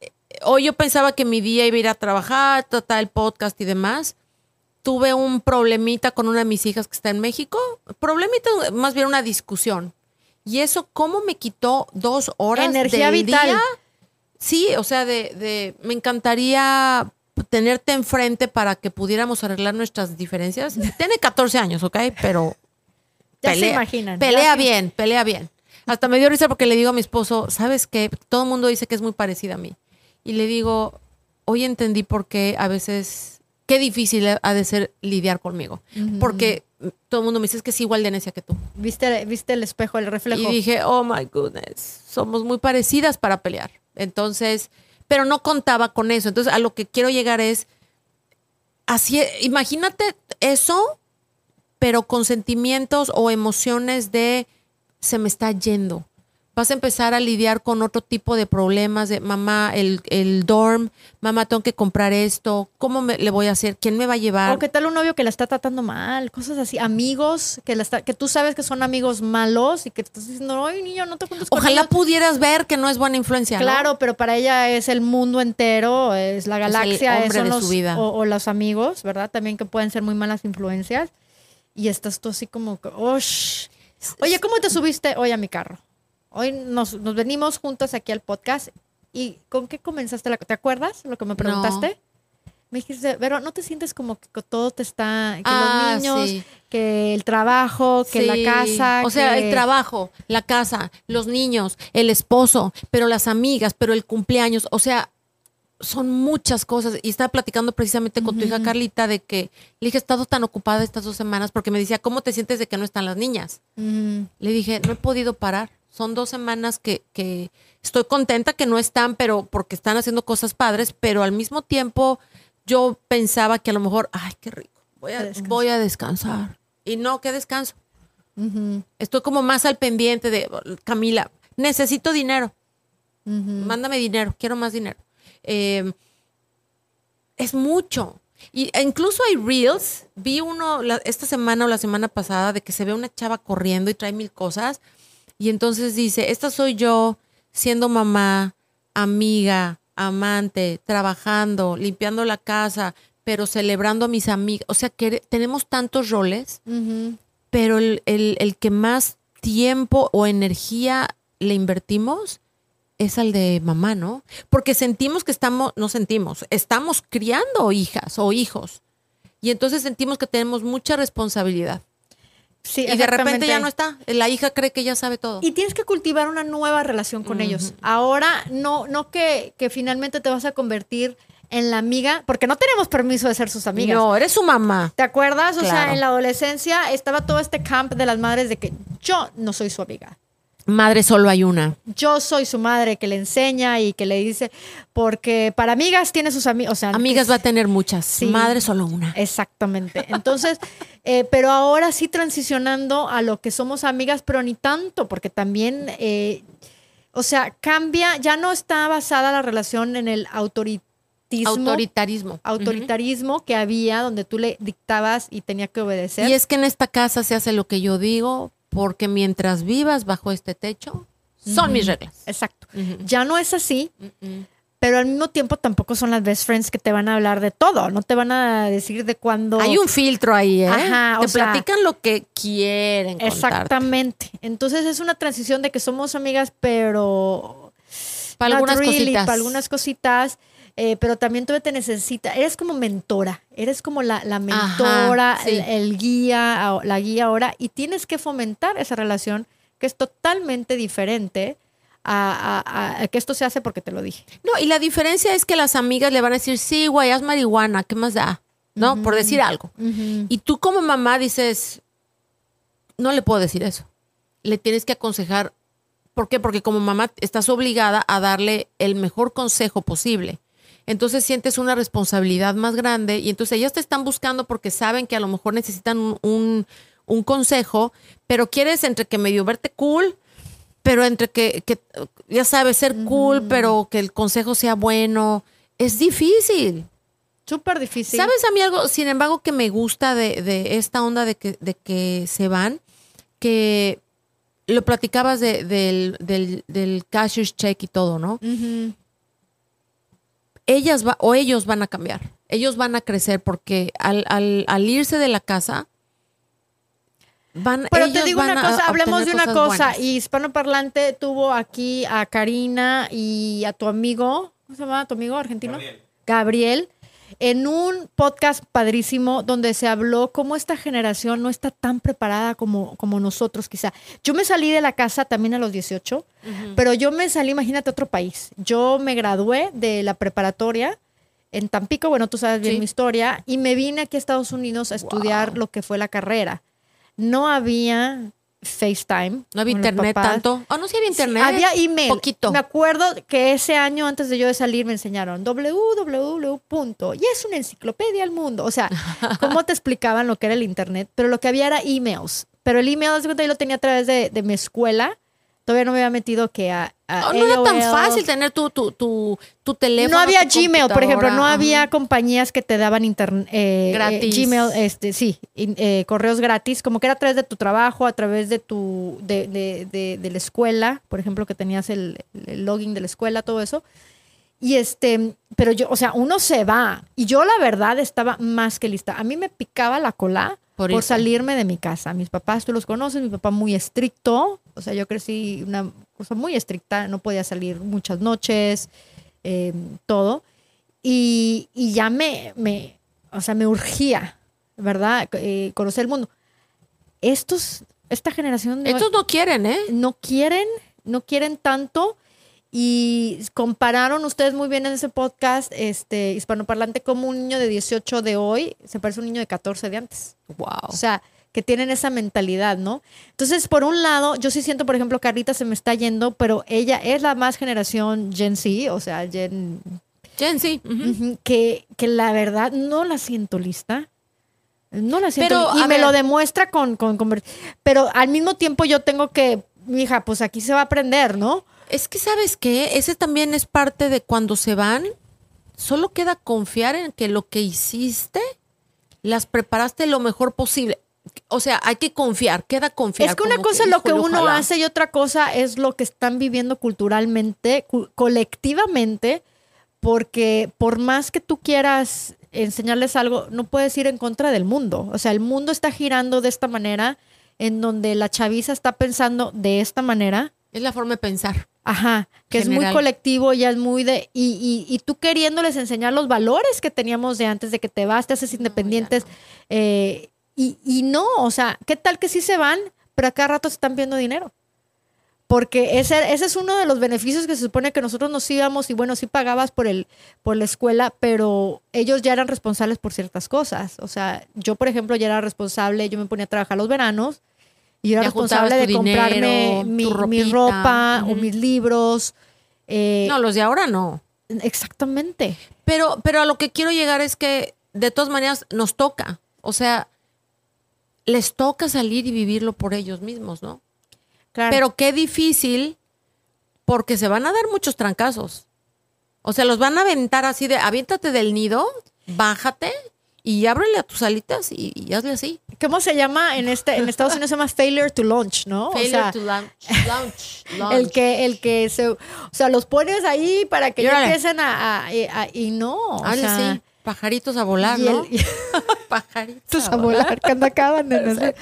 eh, Hoy yo pensaba que mi día iba a ir a trabajar, tratar el podcast y demás. Tuve un problemita con una de mis hijas que está en México. Problemita, más bien una discusión. Y eso, ¿cómo me quitó dos horas Energía del vital. día? Sí, o sea, de, de me encantaría tenerte enfrente para que pudiéramos arreglar nuestras diferencias. Tiene 14 años, ¿ok? Pero Ya se imaginan. Ya Pelea se- bien, pelea bien. Hasta me dio risa porque le digo a mi esposo, ¿sabes qué? Todo el mundo dice que es muy parecida a mí. Y le digo, hoy entendí por qué a veces, qué difícil ha de ser lidiar conmigo. Porque todo el mundo me dice es que es igual de necia que tú. ¿Viste, viste el espejo, el reflejo. Y dije, oh my goodness, somos muy parecidas para pelear. Entonces, pero no contaba con eso. Entonces, a lo que quiero llegar es, así, imagínate eso, pero con sentimientos o emociones de se me está yendo. Vas a empezar a lidiar con otro tipo de problemas de mamá, el, el dorm, mamá, tengo que comprar esto, ¿cómo me, le voy a hacer? ¿Quién me va a llevar? O qué tal un novio que la está tratando mal, cosas así, amigos que la está, que tú sabes que son amigos malos y que te estás diciendo, ay niño, no te juntes con Ojalá ellos". pudieras ver que no es buena influencia. ¿no? Claro, pero para ella es el mundo entero, es la Es el galaxia, hombre son de los, su vida. O, o los amigos, ¿verdad? También que pueden ser muy malas influencias. Y estás tú así como, que, "Ush". Oye, ¿cómo te subiste hoy a mi carro? Hoy nos, nos venimos juntos aquí al podcast. ¿Y con qué comenzaste? La, ¿Te acuerdas lo que me preguntaste? Me dijiste, pero ¿no te sientes como que todo te está, que Ah, los niños, sí. que el trabajo, que la casa? O sea, que- el trabajo, la casa, los niños, el esposo, pero las amigas, pero el cumpleaños. O sea, son muchas cosas. Y estaba platicando precisamente con tu hija Carlita de que le dije, he estado tan ocupada estas dos semanas porque me decía, ¿cómo te sientes de que no están las niñas? Le dije, no he podido parar. Son dos semanas que, que estoy contenta que no están, pero porque están haciendo cosas padres, pero al mismo tiempo yo pensaba que a lo mejor, ay, qué rico, voy A descansar. voy a descansar. Y no, qué descanso. Estoy como más al pendiente de, Camila, necesito dinero, mándame dinero, quiero más dinero. Eh, es mucho. Y, e incluso hay reels, vi uno la- esta semana o la semana pasada de que se ve una chava corriendo y trae mil cosas. Y entonces dice, esta soy yo siendo mamá, amiga, amante, trabajando, limpiando la casa, pero celebrando a mis amigas. O sea, que tenemos tantos roles pero el, el- el que más tiempo o energía le invertimos es al de mamá, ¿no? Porque sentimos que estamos, no sentimos, estamos criando hijas o hijos. Y entonces sentimos que tenemos mucha responsabilidad. Sí, y de repente ya no está. La hija cree que ya sabe todo. Y tienes que cultivar una nueva relación con ellos. Ahora, no, no que, que finalmente te vas a convertir en la amiga, porque no tenemos permiso de ser sus amigas. No, eres su mamá. ¿Te acuerdas? O sea, en la adolescencia estaba todo este camp de las madres de que yo no soy su amiga. Madre solo hay una. Yo soy su madre que le enseña y que le dice, porque para amigas tiene sus amigos. O sea, Amigas va a tener muchas. Sí. Madre solo una. Exactamente. Entonces, eh, pero ahora sí transicionando a lo que somos amigas, pero ni tanto, porque también, eh, o sea, cambia, ya no está basada la relación en el fanatismo, Autoritarismo. autoritarismo que había donde tú le dictabas y tenía que obedecer. Y es que en esta casa se hace lo que yo digo, porque mientras vivas bajo este techo, son mis reglas. Exacto. Ya no es así, pero al mismo tiempo tampoco son las best friends que te van a hablar de todo, no te van a decir de cuándo. Hay un filtro ahí, ¿eh? Ajá, Te o sea- platican lo que quieren contarte. Exactamente. Entonces es una transición de que somos amigas, pero Para algunas really, cositas. Para algunas cositas. Eh, pero también tú te necesitas, eres como mentora, eres como la, la mentora, sí. el, el guía, la guía ahora, y tienes que fomentar esa relación que es totalmente diferente a, a- a que esto se hace porque te lo dije. No, y la diferencia es que las amigas le van a decir, sí, güey, haz marihuana, ¿qué más da? ¿No? Por decir algo. Y tú como mamá dices, no le puedo decir eso. Le tienes que aconsejar. ¿Por qué? Porque como mamá estás obligada a darle el mejor consejo posible. Entonces sientes una responsabilidad más grande y entonces ellas te están buscando porque saben que a lo mejor necesitan un, un- un consejo, pero quieres entre que medio verte cool, pero entre que, que, ya sabes, ser cool, pero que el consejo sea bueno. Es difícil. Súper difícil. ¿Sabes a mí algo, sin embargo, que me gusta de, de esta onda de que, de que se van? Que lo platicabas de- del, del, del cashier's check y todo, ¿no? Ellas va, o ellos van a cambiar. Ellos van a crecer porque al, al, al irse de la casa, van Pero te digo van una a cosa, hablemos de una cosa. buenas. Y hispanoparlante tuvo aquí a Karina y a tu amigo, ¿cómo se llama tu amigo argentino? Gabriel. En un podcast padrísimo donde se habló cómo esta generación no está tan preparada como, como nosotros quizá. Yo me salí de la casa también a los 18, pero yo me salí, imagínate, a otro país. Yo me gradué de la preparatoria en Tampico, bueno, tú sabes bien Sí. mi historia, y me vine aquí a Estados Unidos a estudiar lo que fue la carrera. No había FaceTime. No había internet tanto. Oh, no, sí había Sí, internet. había email. Poquito. Me acuerdo que ese año antes de yo de salir me enseñaron www. punto, Y es una enciclopedia al mundo. O sea, cómo te explicaban lo que era el internet, pero lo que había era emails. Pero el email, de cuenta, yo lo tenía a través de, de mi escuela. Todavía no me había metido que a, a Oh, no era tan fácil tener tu, tu, tu, tu teléfono. No había tu Gmail, por ejemplo, no había compañías que te daban internet Gratis. Gmail, este, sí, in- eh, correos gratis, como que era a través de tu trabajo, a través de tu, de, de, de- de la escuela, por ejemplo, que tenías el, el login de la escuela, todo eso. Y este, pero yo, o sea, uno se va. Y yo la verdad estaba más que lista. A mí me picaba la cola Por salirme de mi casa. Mis papás, tú los conoces, mi papá muy estricto. O sea, yo crecí una cosa muy estricta, no podía salir muchas noches, eh, todo. Y, y ya me, me, o sea, me urgía, ¿verdad? Eh, conocer el mundo. Estos, esta generación Estos no quieren, ¿eh? no quieren, no quieren tanto. Y compararon ustedes muy bien en ese podcast, este, hispanoparlante, como un niño de 18 de hoy se parece a un niño de 14 de antes. Wow. O sea, que tienen esa mentalidad, ¿no? Entonces, por un lado, yo sí siento, por ejemplo, Carlita se me está yendo, pero ella es la más generación Gen Z, o sea, Gen, ujú. Ujú, que, que la verdad no la siento lista. No la siento Pero, y me ver. lo demuestra con, con, con- Pero al mismo tiempo yo tengo que, mija, pues aquí se va a aprender, ¿no? Es que, ¿sabes qué? Ese también es parte de cuando se van. Solo queda confiar en que lo que hiciste las preparaste lo mejor posible. O sea, hay que confiar, queda confiar. es que una cosa es lo que uno ojalá. hace y otra cosa es lo que están viviendo culturalmente, cu- colectivamente, porque por más que tú quieras enseñarles algo, no puedes ir en contra del mundo. O sea, el mundo está girando de esta manera, en donde la chaviza está pensando de esta manera. Es la forma de pensar. Ajá, que es muy colectivo, ya es muy de... Y, y, y tú queriéndoles enseñar los valores que teníamos de antes, de que te vas, te haces independientes. eh, y, y no, o sea, ¿qué tal que sí se van, pero a cada rato se están viendo dinero? Porque ese, ese es uno de los beneficios que se supone que nosotros nos íbamos y bueno, sí pagabas por, el, por la escuela, pero ellos ya eran responsables por ciertas cosas. O sea, yo, por ejemplo, ya era responsable, yo me ponía a trabajar los veranos y yo era Ya responsable de comprarme dinero, mi, ropa o mis libros. eh, No, los de ahora no. Exactamente. Pero, pero a lo que quiero llegar es que de todas maneras nos toca. O sea, les toca salir y vivirlo por ellos mismos, ¿no? Claro. Pero qué difícil porque se van a dar muchos trancazos. O sea, los van a aventar así de, aviéntate del nido, bájate y ábrele a tus alitas y, y hazle así. ¿Cómo se llama en este en Estados Unidos se llama failure to launch, ¿no? O Failure sea, to launch. Launch. el que el que se o sea, los pones ahí para que ya empiecen a, a- a- y no, o sea. Pajaritos a volar, y ¿no? el- y- Pajaritos a volar cuando acaban de nacer.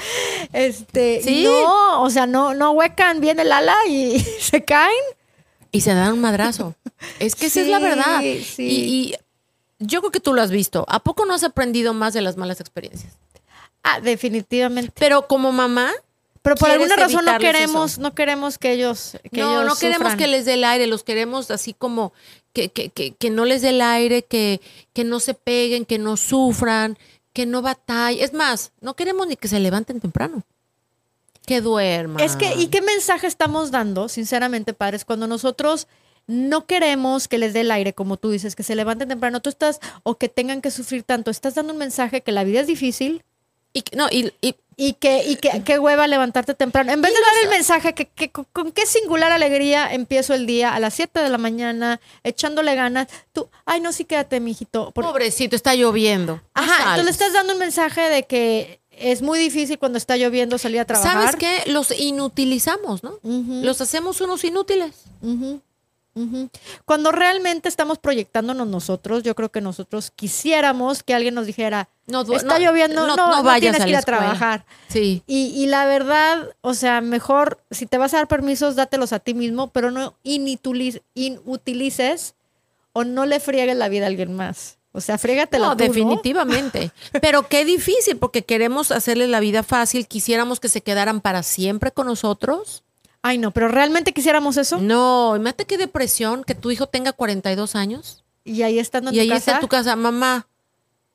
Este, Sí. no, o sea, no no huecan bien el ala y se caen. Y se dan un madrazo. Es que esa es la Sí, verdad. sí. Y, y yo creo que tú lo has visto. ¿A poco no has aprendido más de las malas experiencias? Ah, definitivamente. Pero como mamá, Pero por ¿Quieres alguna razón no queremos, eso? no queremos que ellos, que no, ellos no queremos sufran. que les dé el aire, los queremos así como que, que, que, que no les dé el aire, que, que no se peguen, que no sufran, que no batallen. Es más, no queremos ni que se levanten temprano. Que duerman. Es que, ¿y qué mensaje estamos dando, sinceramente, padres, cuando nosotros no queremos que les dé el aire, como tú dices, que se levanten temprano, tú estás, o que tengan que sufrir tanto, estás dando un mensaje que la vida es difícil Y, no, y, y- y que, y que qué hueva levantarte temprano. En vez de dar el mensaje que, que con, qué singular alegría empiezo el día a las 7 de la mañana, echándole ganas, tú, ay, no, sí, quédate, mijito. pobrecito, está lloviendo. Ajá, tú le estás dando un mensaje de que es muy difícil cuando está lloviendo salir a trabajar. ¿Sabes qué? Los inutilizamos, ¿no? Los hacemos unos inútiles. Cuando realmente estamos proyectándonos nosotros, yo creo que nosotros quisiéramos que alguien nos dijera, No, está no, lloviendo, no, no, vayas tienes a que ir a trabajar. Sí. Y, y la verdad, o sea, mejor si te vas a dar permisos, dátelos a ti mismo, pero no inutilices o no le friegues la vida a alguien más. O sea, frégatela No, tú, ¿no? definitivamente. Pero qué difícil, porque queremos hacerles la vida fácil, quisiéramos que se quedaran para siempre con nosotros. Ay, no, pero realmente quisiéramos eso. No, imagínate qué depresión que tu hijo tenga 42 años Y ahí estando en y tu ahí casa. está en tu casa, mamá,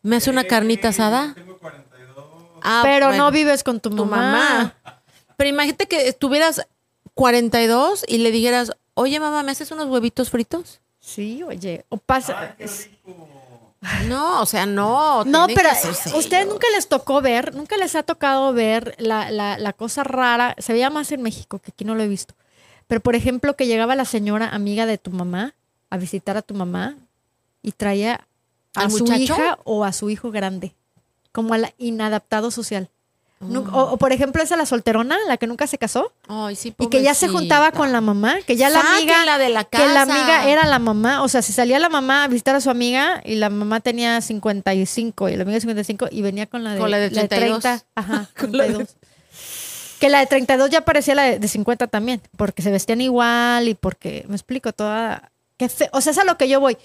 ¿me hace una carnita asada? Tengo 42. Ah, pero bueno, no vives con tu, tu mamá. mamá. Pero imagínate que estuvieras 42 y le dijeras, oye mamá, ¿me haces unos huevitos fritos? Sí, oye. O pasa. Ay, qué rico. No, o sea, no. No, pero ustedes nunca les tocó ver, nunca les ha tocado ver la, la, la cosa rara, se veía más en México, que aquí no lo he visto. Pero, por ejemplo, que llegaba la señora amiga de tu mamá a visitar a tu mamá y traía a ¿Al su muchacho? hija o a su hijo grande, como al inadaptado social. O, o, por ejemplo, esa la solterona, la que nunca se casó Ay, sí, y que ya se juntaba con la mamá, que ya la amiga de la que la casa. amiga era la mamá, o sea, si salía la mamá a visitar a su amiga y la mamá tenía 55 y la amiga 55 y venía con la de, Con la de 32. 30, ajá, Con la de- 32. Que la de 32 ya parecía la de, de 50 también, porque se vestían igual y porque, me explico, toda... Qué fe- o sea, es a lo que yo voy.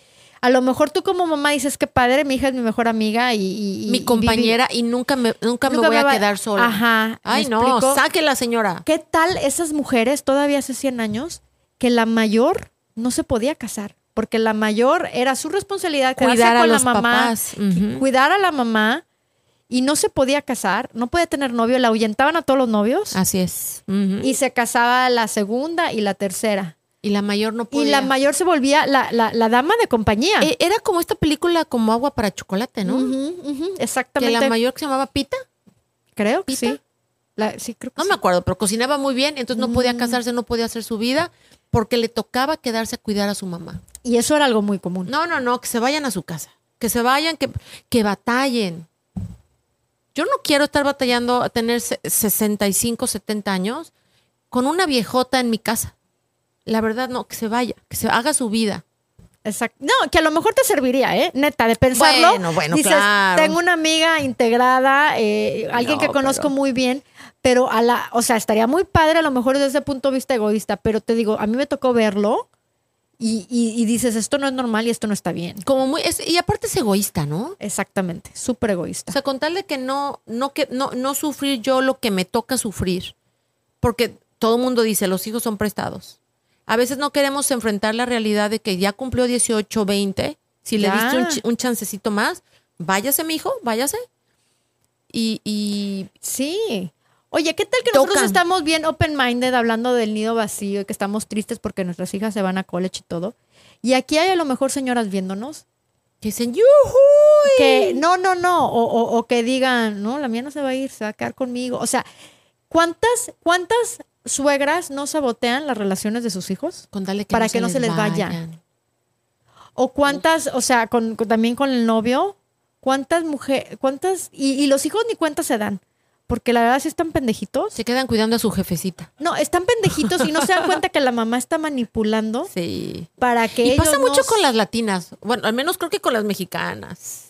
A lo mejor tú como mamá dices que padre, mi hija es mi mejor amiga y... mi compañera y nunca me nunca, Nunca me voy me a quedar sola. Ajá, ¿me Ay, no, explico? sáquela, señora. ¿Qué tal esas mujeres todavía hace 100 años que la mayor no se podía casar? Porque la mayor era su responsabilidad Cuidar a con los la mamá, papás. Cuidar a la mamá y no se podía casar, no podía tener novio, la ahuyentaban a todos los novios Así es. Y se casaba la segunda y la tercera. Y la mayor no Y podía. la mayor se volvía la, la- la dama de compañía. Eh, Era como esta película como agua para chocolate, ¿no? Ujú, Que exactamente. la mayor que se llamaba Pita, creo que ¿Pita? sí. La- sí, creo que no sí. me acuerdo, pero cocinaba muy bien, entonces no Mm. podía casarse, no podía hacer su vida porque le tocaba quedarse a cuidar a su mamá. Y eso era algo muy común. No, no, no, que se vayan a su casa, que se vayan, que, que batallen. Yo no quiero estar batallando a tener se- 65, 70 años con una viejota en mi casa. La verdad, no, que se vaya, que se haga su vida. Exacto. No, que a lo mejor te serviría, ¿eh? Neta, de pensarlo. Bueno, bueno, dices, claro. tengo una amiga integrada, eh, alguien No, que conozco pero- muy bien, pero a la, o sea, estaría muy padre a lo mejor desde ese punto de vista egoísta, pero te digo, a mí me tocó verlo y, y- y dices, esto no es normal y esto no está bien. Como muy, es- y aparte es egoísta, ¿no? Exactamente, súper O egoísta. sea, con tal de que no, no, que, no, no sufrir yo lo que me toca sufrir. Porque todo el mundo dice, los hijos son prestados. A veces no queremos enfrentar la realidad de que ya cumplió 18, 20. Si le Ya. diste un, ch- un chancecito más, váyase, mi hijo, váyase. Y, y Sí. Oye, ¿qué tal que nosotros Tocan. estamos bien open-minded hablando del nido vacío y que estamos tristes porque nuestras hijas se van a college y todo? Y aquí hay a lo mejor señoras viéndonos dicen, ¡yujú! que no, no, no, o, o- o que digan, no, la mía no se va a ir, se va a quedar conmigo. O sea, ¿cuántas, cuántas suegras no sabotean las relaciones de sus hijos? Que Para no que no se les vaya. vayan. O cuántas, o sea, con, con- también con el novio, cuántas mujeres, cuántas, y, y los hijos ni cuenta se dan. Porque la verdad sí están pendejitos. Se quedan cuidando a su jefecita. No, están pendejitos y no se dan cuenta que la mamá está manipulando Sí. para que Y ellos pasa no mucho con las latinas. Bueno, al menos creo que con las mexicanas.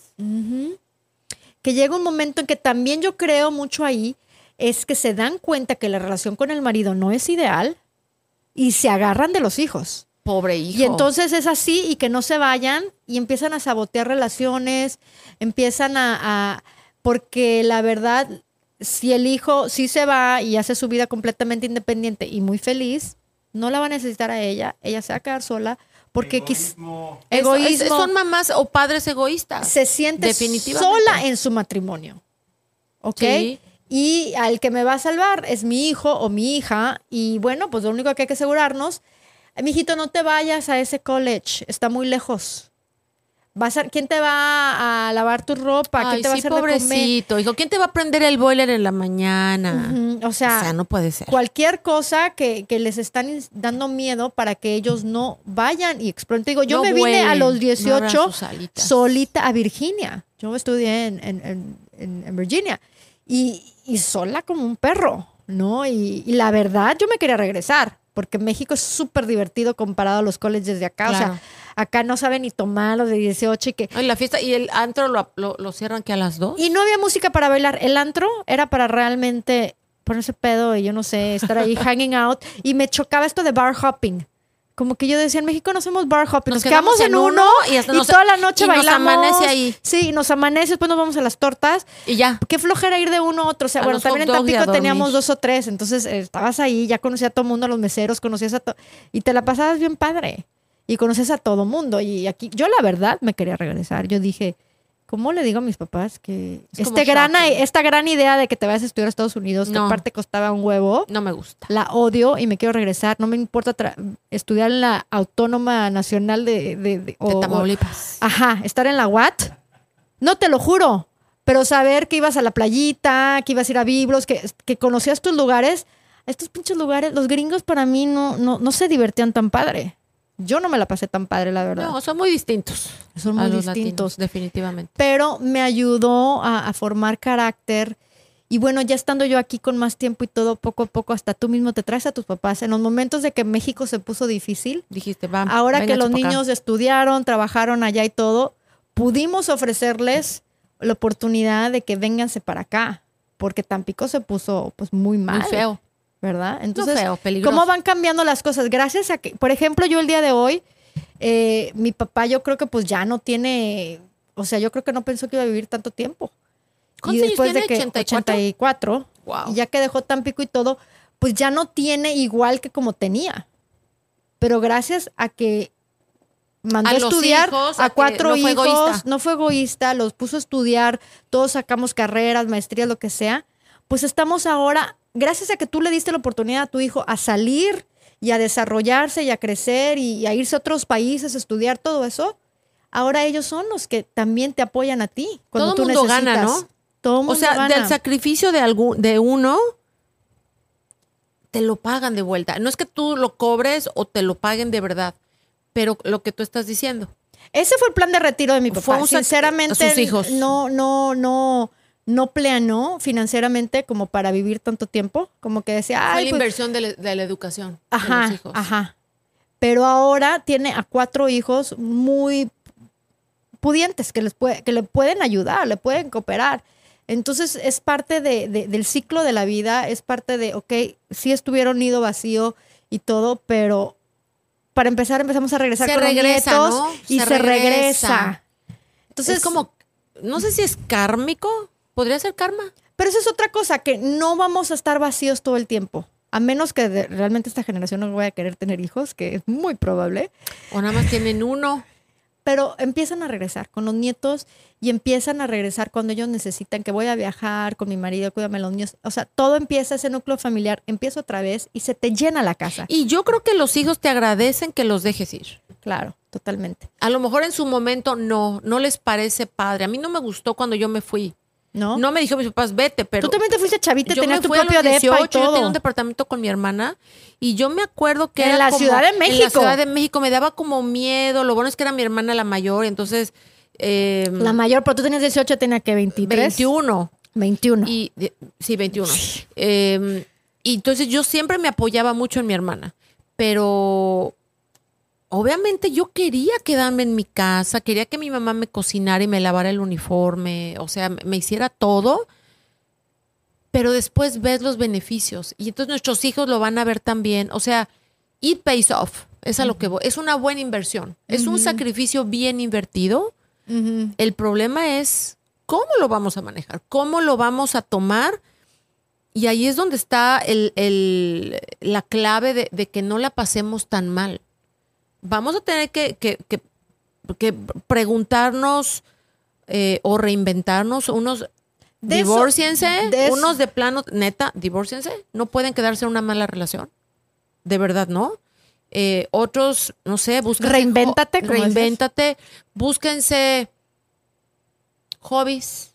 Que llega un momento en que también yo creo mucho ahí, es que se dan cuenta que la relación con el marido no es ideal y se agarran de los hijos. Pobre hijo. Y entonces es así y que no se vayan y empiezan a sabotear relaciones, empiezan a, a- porque la verdad, si el hijo sí se va y hace su vida completamente independiente y muy feliz, no la va a necesitar a ella, ella se va a quedar sola porque quis- Egoísmo. Es- son mamás o padres egoístas. se siente Definitivamente. sola en su matrimonio. ¿Ok? Sí. Y al que me va a salvar es mi hijo o mi hija. Y bueno, pues lo único que hay que asegurarnos, mi hijito, no te vayas a ese college, está muy lejos. Vas a, ¿Quién te va a lavar tu ropa? ¿Quién Ay, te va a sí, hacer de comer? pobrecito. Hijo, ¿quién te va a prender el boiler en la mañana? Ujú, O sea, o sea, no puede ser. cualquier cosa que, que les están dando miedo para que ellos no vayan y exploren. Te digo, yo No me vine a los no abran 18 sus alitas. solita a Virginia. Yo estudié en- en- en- en Virginia y, y sola como un perro, ¿no? Y, y la verdad, yo me quería regresar porque México es súper divertido comparado a los colleges de acá. O sea, acá no saben ni tomar los de 18 y que... Ay, la fiesta y el antro lo, lo, lo cierran que a las dos. Y no había música para bailar. El antro era para realmente ponerse pedo y yo no sé, estar ahí hanging out. Y me chocaba esto de bar hopping. Como que yo decía, en México no hacemos bar hopping. Nos, Nos quedamos, quedamos en uno uno y, nos- toda la noche y nos bailamos. amanece ahí. Sí, nos amanece, después nos vamos a las tortas. Y ya. Qué flojera ir de uno a otro. O sea, A bueno, también en Tampico teníamos dos o tres. Entonces eh, estabas ahí, ya conocías a todo mundo, a los meseros, conocías a todo. Y te la pasabas bien padre. Y conoces a todo mundo. Y aquí, yo la verdad me quería regresar. Yo dije, ¿cómo le digo a mis papás que Es este gran, esta gran idea de que te vayas a estudiar a Estados Unidos, que No. aparte costaba un huevo, No me gusta. la odio y me quiero regresar. No me importa estudiar en la Autónoma Nacional de... de, de- o- De o- Tamaulipas. Ajá, estar en la UAT. No te lo juro, pero saber que ibas a la playita, que ibas a ir a Biblos, que, que conocías tus lugares. Estos pinches lugares, los gringos para mí no, no, no se divertían tan padre. Yo no me la pasé tan padre, la verdad. No, son muy distintos. Son a muy los distintos. latinos, definitivamente. Pero me ayudó a, a formar carácter. Y bueno, ya estando yo aquí con más tiempo y todo, poco a poco, hasta tú mismo te traes a tus papás. En los momentos de que México se puso difícil, Dijiste, va. Ahora que los acá. niños estudiaron, trabajaron allá y todo, pudimos ofrecerles la oportunidad de que vénganse para acá, porque Tampico se puso pues muy mal, Muy feo. ¿Verdad? Entonces, feo. ¿cómo van cambiando las cosas? Gracias a que, por ejemplo, yo el día de hoy, eh, mi papá yo creo que pues ya no tiene, o sea, yo creo que no pensó que iba a vivir tanto tiempo. ¿Cuántos años tiene? de que 84. 84, Wow. y ya que dejó Tampico y todo, pues ya no tiene igual que como tenía. Pero gracias a que mandó A estudiar hijos, a, cuatro no hijos, egoísta. no fue egoísta, los puso a estudiar, todos sacamos carreras, maestrías, lo que sea. Pues estamos ahora, gracias a que tú le diste la oportunidad a tu hijo a salir y a desarrollarse y a crecer y, y a irse a otros países, a estudiar todo eso, ahora ellos son los que también te apoyan a ti cuando Todo tú mundo necesitas. gana, ¿no? Todo O mundo sea, gana. del sacrificio de algún, de uno, te lo pagan de vuelta. No es que tú lo cobres o te lo paguen de verdad, pero lo que tú estás diciendo. Ese fue el plan de retiro de mi papá. Fue Sinceramente, a sus hijos. no, no, no, no planeó financieramente como para vivir tanto tiempo. Como que decía, Fue ay, la pues, inversión de, la- de la educación de los ajá, hijos. ajá. Pero ahora tiene a cuatro hijos muy pudientes que les puede, que le pueden ayudar, le pueden cooperar. Entonces es parte de- de- del ciclo de la vida, es parte de, ok, sí estuvieron nido vacío y todo, pero para empezar empezamos a regresar Se con los nietos ¿no? y se, Se regresa. regresa. Entonces es como, no sé si es kármico, podría ser karma. Pero eso es otra cosa, que no vamos a estar vacíos todo el tiempo. A menos que de- realmente esta generación no vaya a querer tener hijos, que es muy probable. O nada más tienen uno. Pero empiezan a regresar con los nietos y empiezan a regresar cuando ellos necesitan que voy a viajar con mi marido, cuídame los niños. O sea, todo empieza, ese núcleo familiar empieza otra vez y se te llena la casa. Y yo creo que los hijos te agradecen que los dejes ir. Claro, totalmente. A lo mejor en su momento no, no les parece padre. A mí no me gustó cuando yo me fui. ¿No? No me dijeron mis papás, vete, pero. Tú también te fuiste chavita, yo tenías me tu fui a los propio depa y 18, Yo tenía un departamento con mi hermana y yo me acuerdo que En era la como- Ciudad de En la México. Ciudad de México me daba como miedo. Lo bueno es que era mi hermana la mayor, entonces. eh, La mayor, pero tú tenías 18, tenía que 23. 21. 21. Y, sí, 21. Eh, y entonces yo siempre me apoyaba mucho en mi hermana, pero obviamente yo quería quedarme en mi casa, quería que mi mamá me cocinara y me lavara el uniforme, o sea, me hiciera todo, pero después ves los beneficios y entonces nuestros hijos lo van a ver también, o sea, it pays off, es a lo que voy, es una buena inversión, es un sacrificio bien invertido. El problema es cómo lo vamos a manejar, cómo lo vamos a tomar. Y ahí es donde está el- el- la clave de, de que no la pasemos tan mal. Vamos a tener que, que- que- que preguntarnos eh, o reinventarnos unos... De eso- divórciense, de unos de plano, neta, divórciense, no pueden quedarse en una mala relación. De verdad, ¿no? Eh, otros, no sé, busquen. Reinvéntate. Reinvéntate, búsquense hobbies,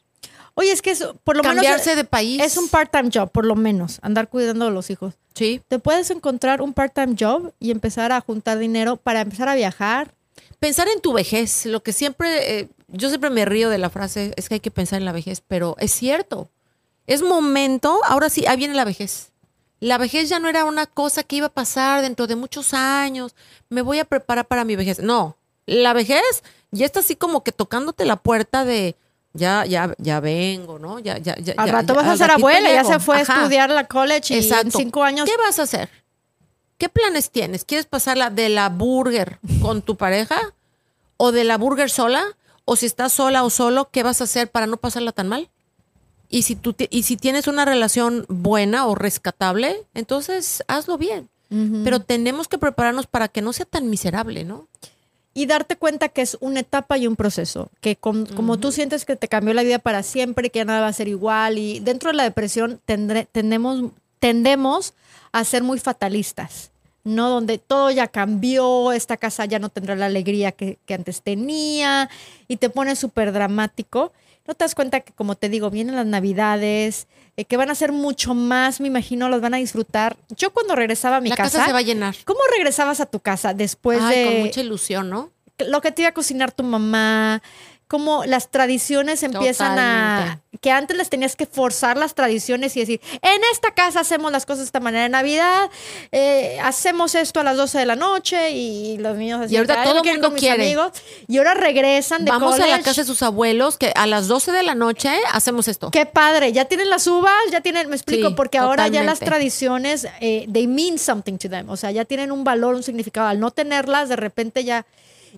Oye, es que es, por lo cambiarse menos de país. es un part-time job, por lo menos, andar cuidando a los hijos. Sí. Te puedes encontrar un part-time job y empezar a juntar dinero para empezar a viajar. Pensar en tu vejez, lo que siempre, eh, yo siempre me río de la frase, es que hay que pensar en la vejez, pero es cierto. Es momento, ahora sí, ahí viene la vejez. La vejez ya no era una cosa que iba a pasar dentro de muchos años, me voy a preparar para mi vejez. No, la vejez ya está así como que tocándote la puerta de, ya, ya, ya vengo, ¿no? Ya, ya, ya. Al rato ya- vas a ser abuela, ya se fue Ajá. a estudiar la college y en Exacto. cinco años. ¿Qué vas a hacer? ¿Qué planes tienes? ¿Quieres pasarla de la burger con tu pareja? ¿O de la burger sola? ¿O si estás sola o solo, qué vas a hacer para no pasarla tan mal? Y si, tú y si tienes una relación buena o rescatable, entonces hazlo bien. Pero tenemos que prepararnos para que no sea tan miserable, ¿no? Y darte cuenta que es una etapa y un proceso, que como tú sientes que te cambió la vida para siempre, que ya nada va a ser igual y dentro de la depresión tendre- tendemos, tendemos a ser muy fatalistas, ¿no? Donde todo ya cambió, esta casa ya no tendrá la alegría que, que antes tenía y te pone súper dramático. No te das cuenta que, como te digo, vienen las navidades, eh, que van a ser mucho más, me imagino, los van a disfrutar. Yo cuando regresaba a mi la casa, casa, se va a llenar. ¿cómo regresabas a tu casa después Ay, de con mucha ilusión, ¿no? lo que te iba a cocinar tu mamá, cómo las tradiciones empiezan a... Totalmente. Que antes les tenías que forzar las tradiciones y decir, en esta casa hacemos las cosas de esta manera en Navidad, eh, hacemos esto a las 12 de la noche y los niños así, Y ahorita "Ay, todo ir mundo quiere". amigos". Y ahora regresan de Vamos a la college. casa de sus abuelos que a las 12 de la noche hacemos esto. Qué padre, ya tienen las uvas, ya tienen, me explico, Sí, porque ahora ya las totalmente. tradiciones, eh, they mean something to them, o sea, ya tienen un valor, un significado. Al no tenerlas, de repente ya...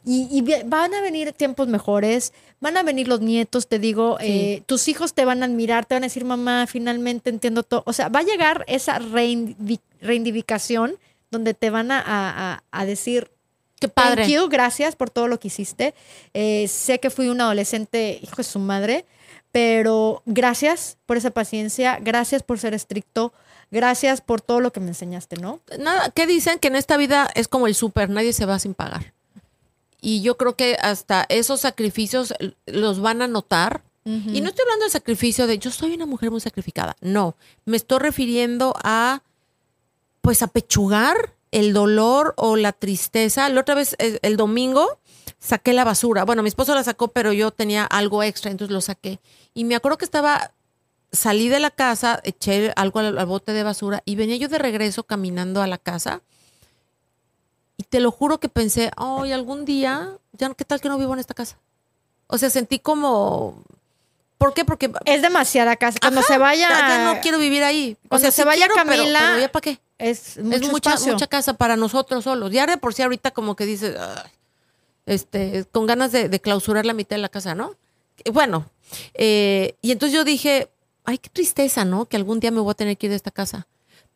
Y, van a venir tiempos mejores, van a venir los nietos, te digo, eh, tus hijos te van a admirar, te van a decir, mamá, finalmente entiendo todo. O sea, va a llegar esa reivindicación donde te van a, a- a- a decir, Qué padre. Thank you, gracias por todo lo que hiciste. Eh, sé que fui un adolescente, hijo de su madre, pero gracias por esa paciencia, gracias por ser estricto, gracias por todo lo que me enseñaste, ¿no? Nada, ¿qué dicen? Que en esta vida es como el súper, nadie se va sin pagar. Y yo creo que hasta esos sacrificios los van a notar. Y no estoy hablando del sacrificio de yo soy una mujer muy sacrificada. No, me estoy refiriendo a, pues, apechugar el dolor o la tristeza. La otra vez, el, el domingo, saqué la basura. Bueno, mi esposo la sacó, pero yo tenía algo extra, entonces lo saqué. Y me acuerdo que estaba, salí de la casa, eché algo al, al bote de basura y venía yo de regreso caminando a la casa. Te lo juro que pensé, ay, algún día, ya, ¿qué tal que no vivo en esta casa? O sea, sentí como, ¿por qué? Porque Es demasiada casa. Cuando Ajá, se vaya. Ya, no quiero vivir ahí. O sea, se sí vaya quiero, pero- Camila, pero ya para qué. Es, mucho es mucha, mucha casa para nosotros solos. Ya de por sí ahorita como que dices, este, con ganas de, de clausurar la mitad de la casa, ¿no? Bueno, eh, y entonces yo dije, ay, qué tristeza, ¿no? Que algún día me voy a tener que ir de esta casa.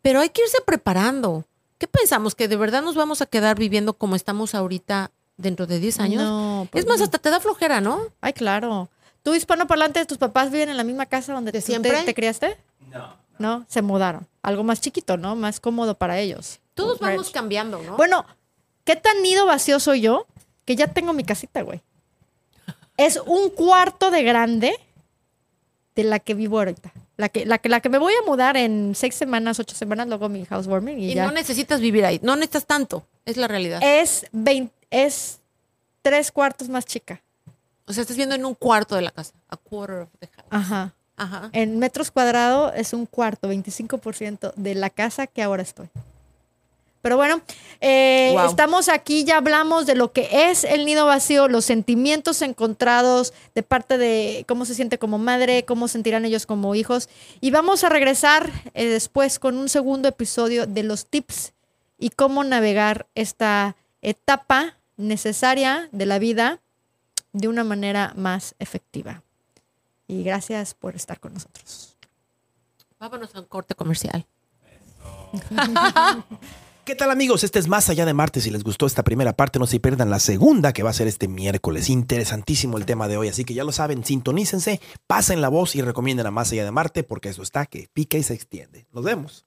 Pero hay que irse preparando. ¿Qué pensamos? ¿Que de verdad nos vamos a quedar viviendo como estamos ahorita dentro de 10 años? No, pues es más, no. hasta te da flojera, ¿no? Ay, claro. ¿Tú, hispanoparlante, tus papás viven en la misma casa donde ¿De tú te- siempre? te, criaste? No. No, se mudaron. Algo más chiquito, ¿no? Más cómodo para ellos. Todos vamos cambiando, ¿no? Bueno, ¿qué tan nido vacío soy yo? Que ya tengo mi casita, güey. Es un cuarto de grande de la que vivo ahorita. La que, la que, la que me voy a mudar en seis semanas, ocho semanas, luego mi housewarming y, Y ya. no necesitas vivir ahí. No necesitas tanto. Es la realidad. es, 20 es tres cuartos más chica. o sea, estás viendo en un cuarto de la casa. A quarter of the house. Ajá. Ajá. En metros cuadrados es un cuarto, 25% de la casa que ahora estoy. Pero bueno, eh, Wow. estamos aquí, ya hablamos de lo que es el nido vacío, los sentimientos encontrados de parte de cómo se siente como madre, cómo sentirán ellos como hijos. Y vamos a regresar eh, después con un segundo episodio de los tips y cómo navegar esta etapa necesaria de la vida de una manera más efectiva. Y gracias por estar con nosotros. Vámonos a un corte comercial. ¿Qué tal amigos? Este es Más Allá de Marte. Si les gustó esta primera parte, no se pierdan la segunda que va a ser este miércoles. Interesantísimo el tema de hoy, así que ya lo saben, sintonícense, pasen la voz y recomienden a Más Allá de Marte porque eso está que pica y se extiende. Nos vemos.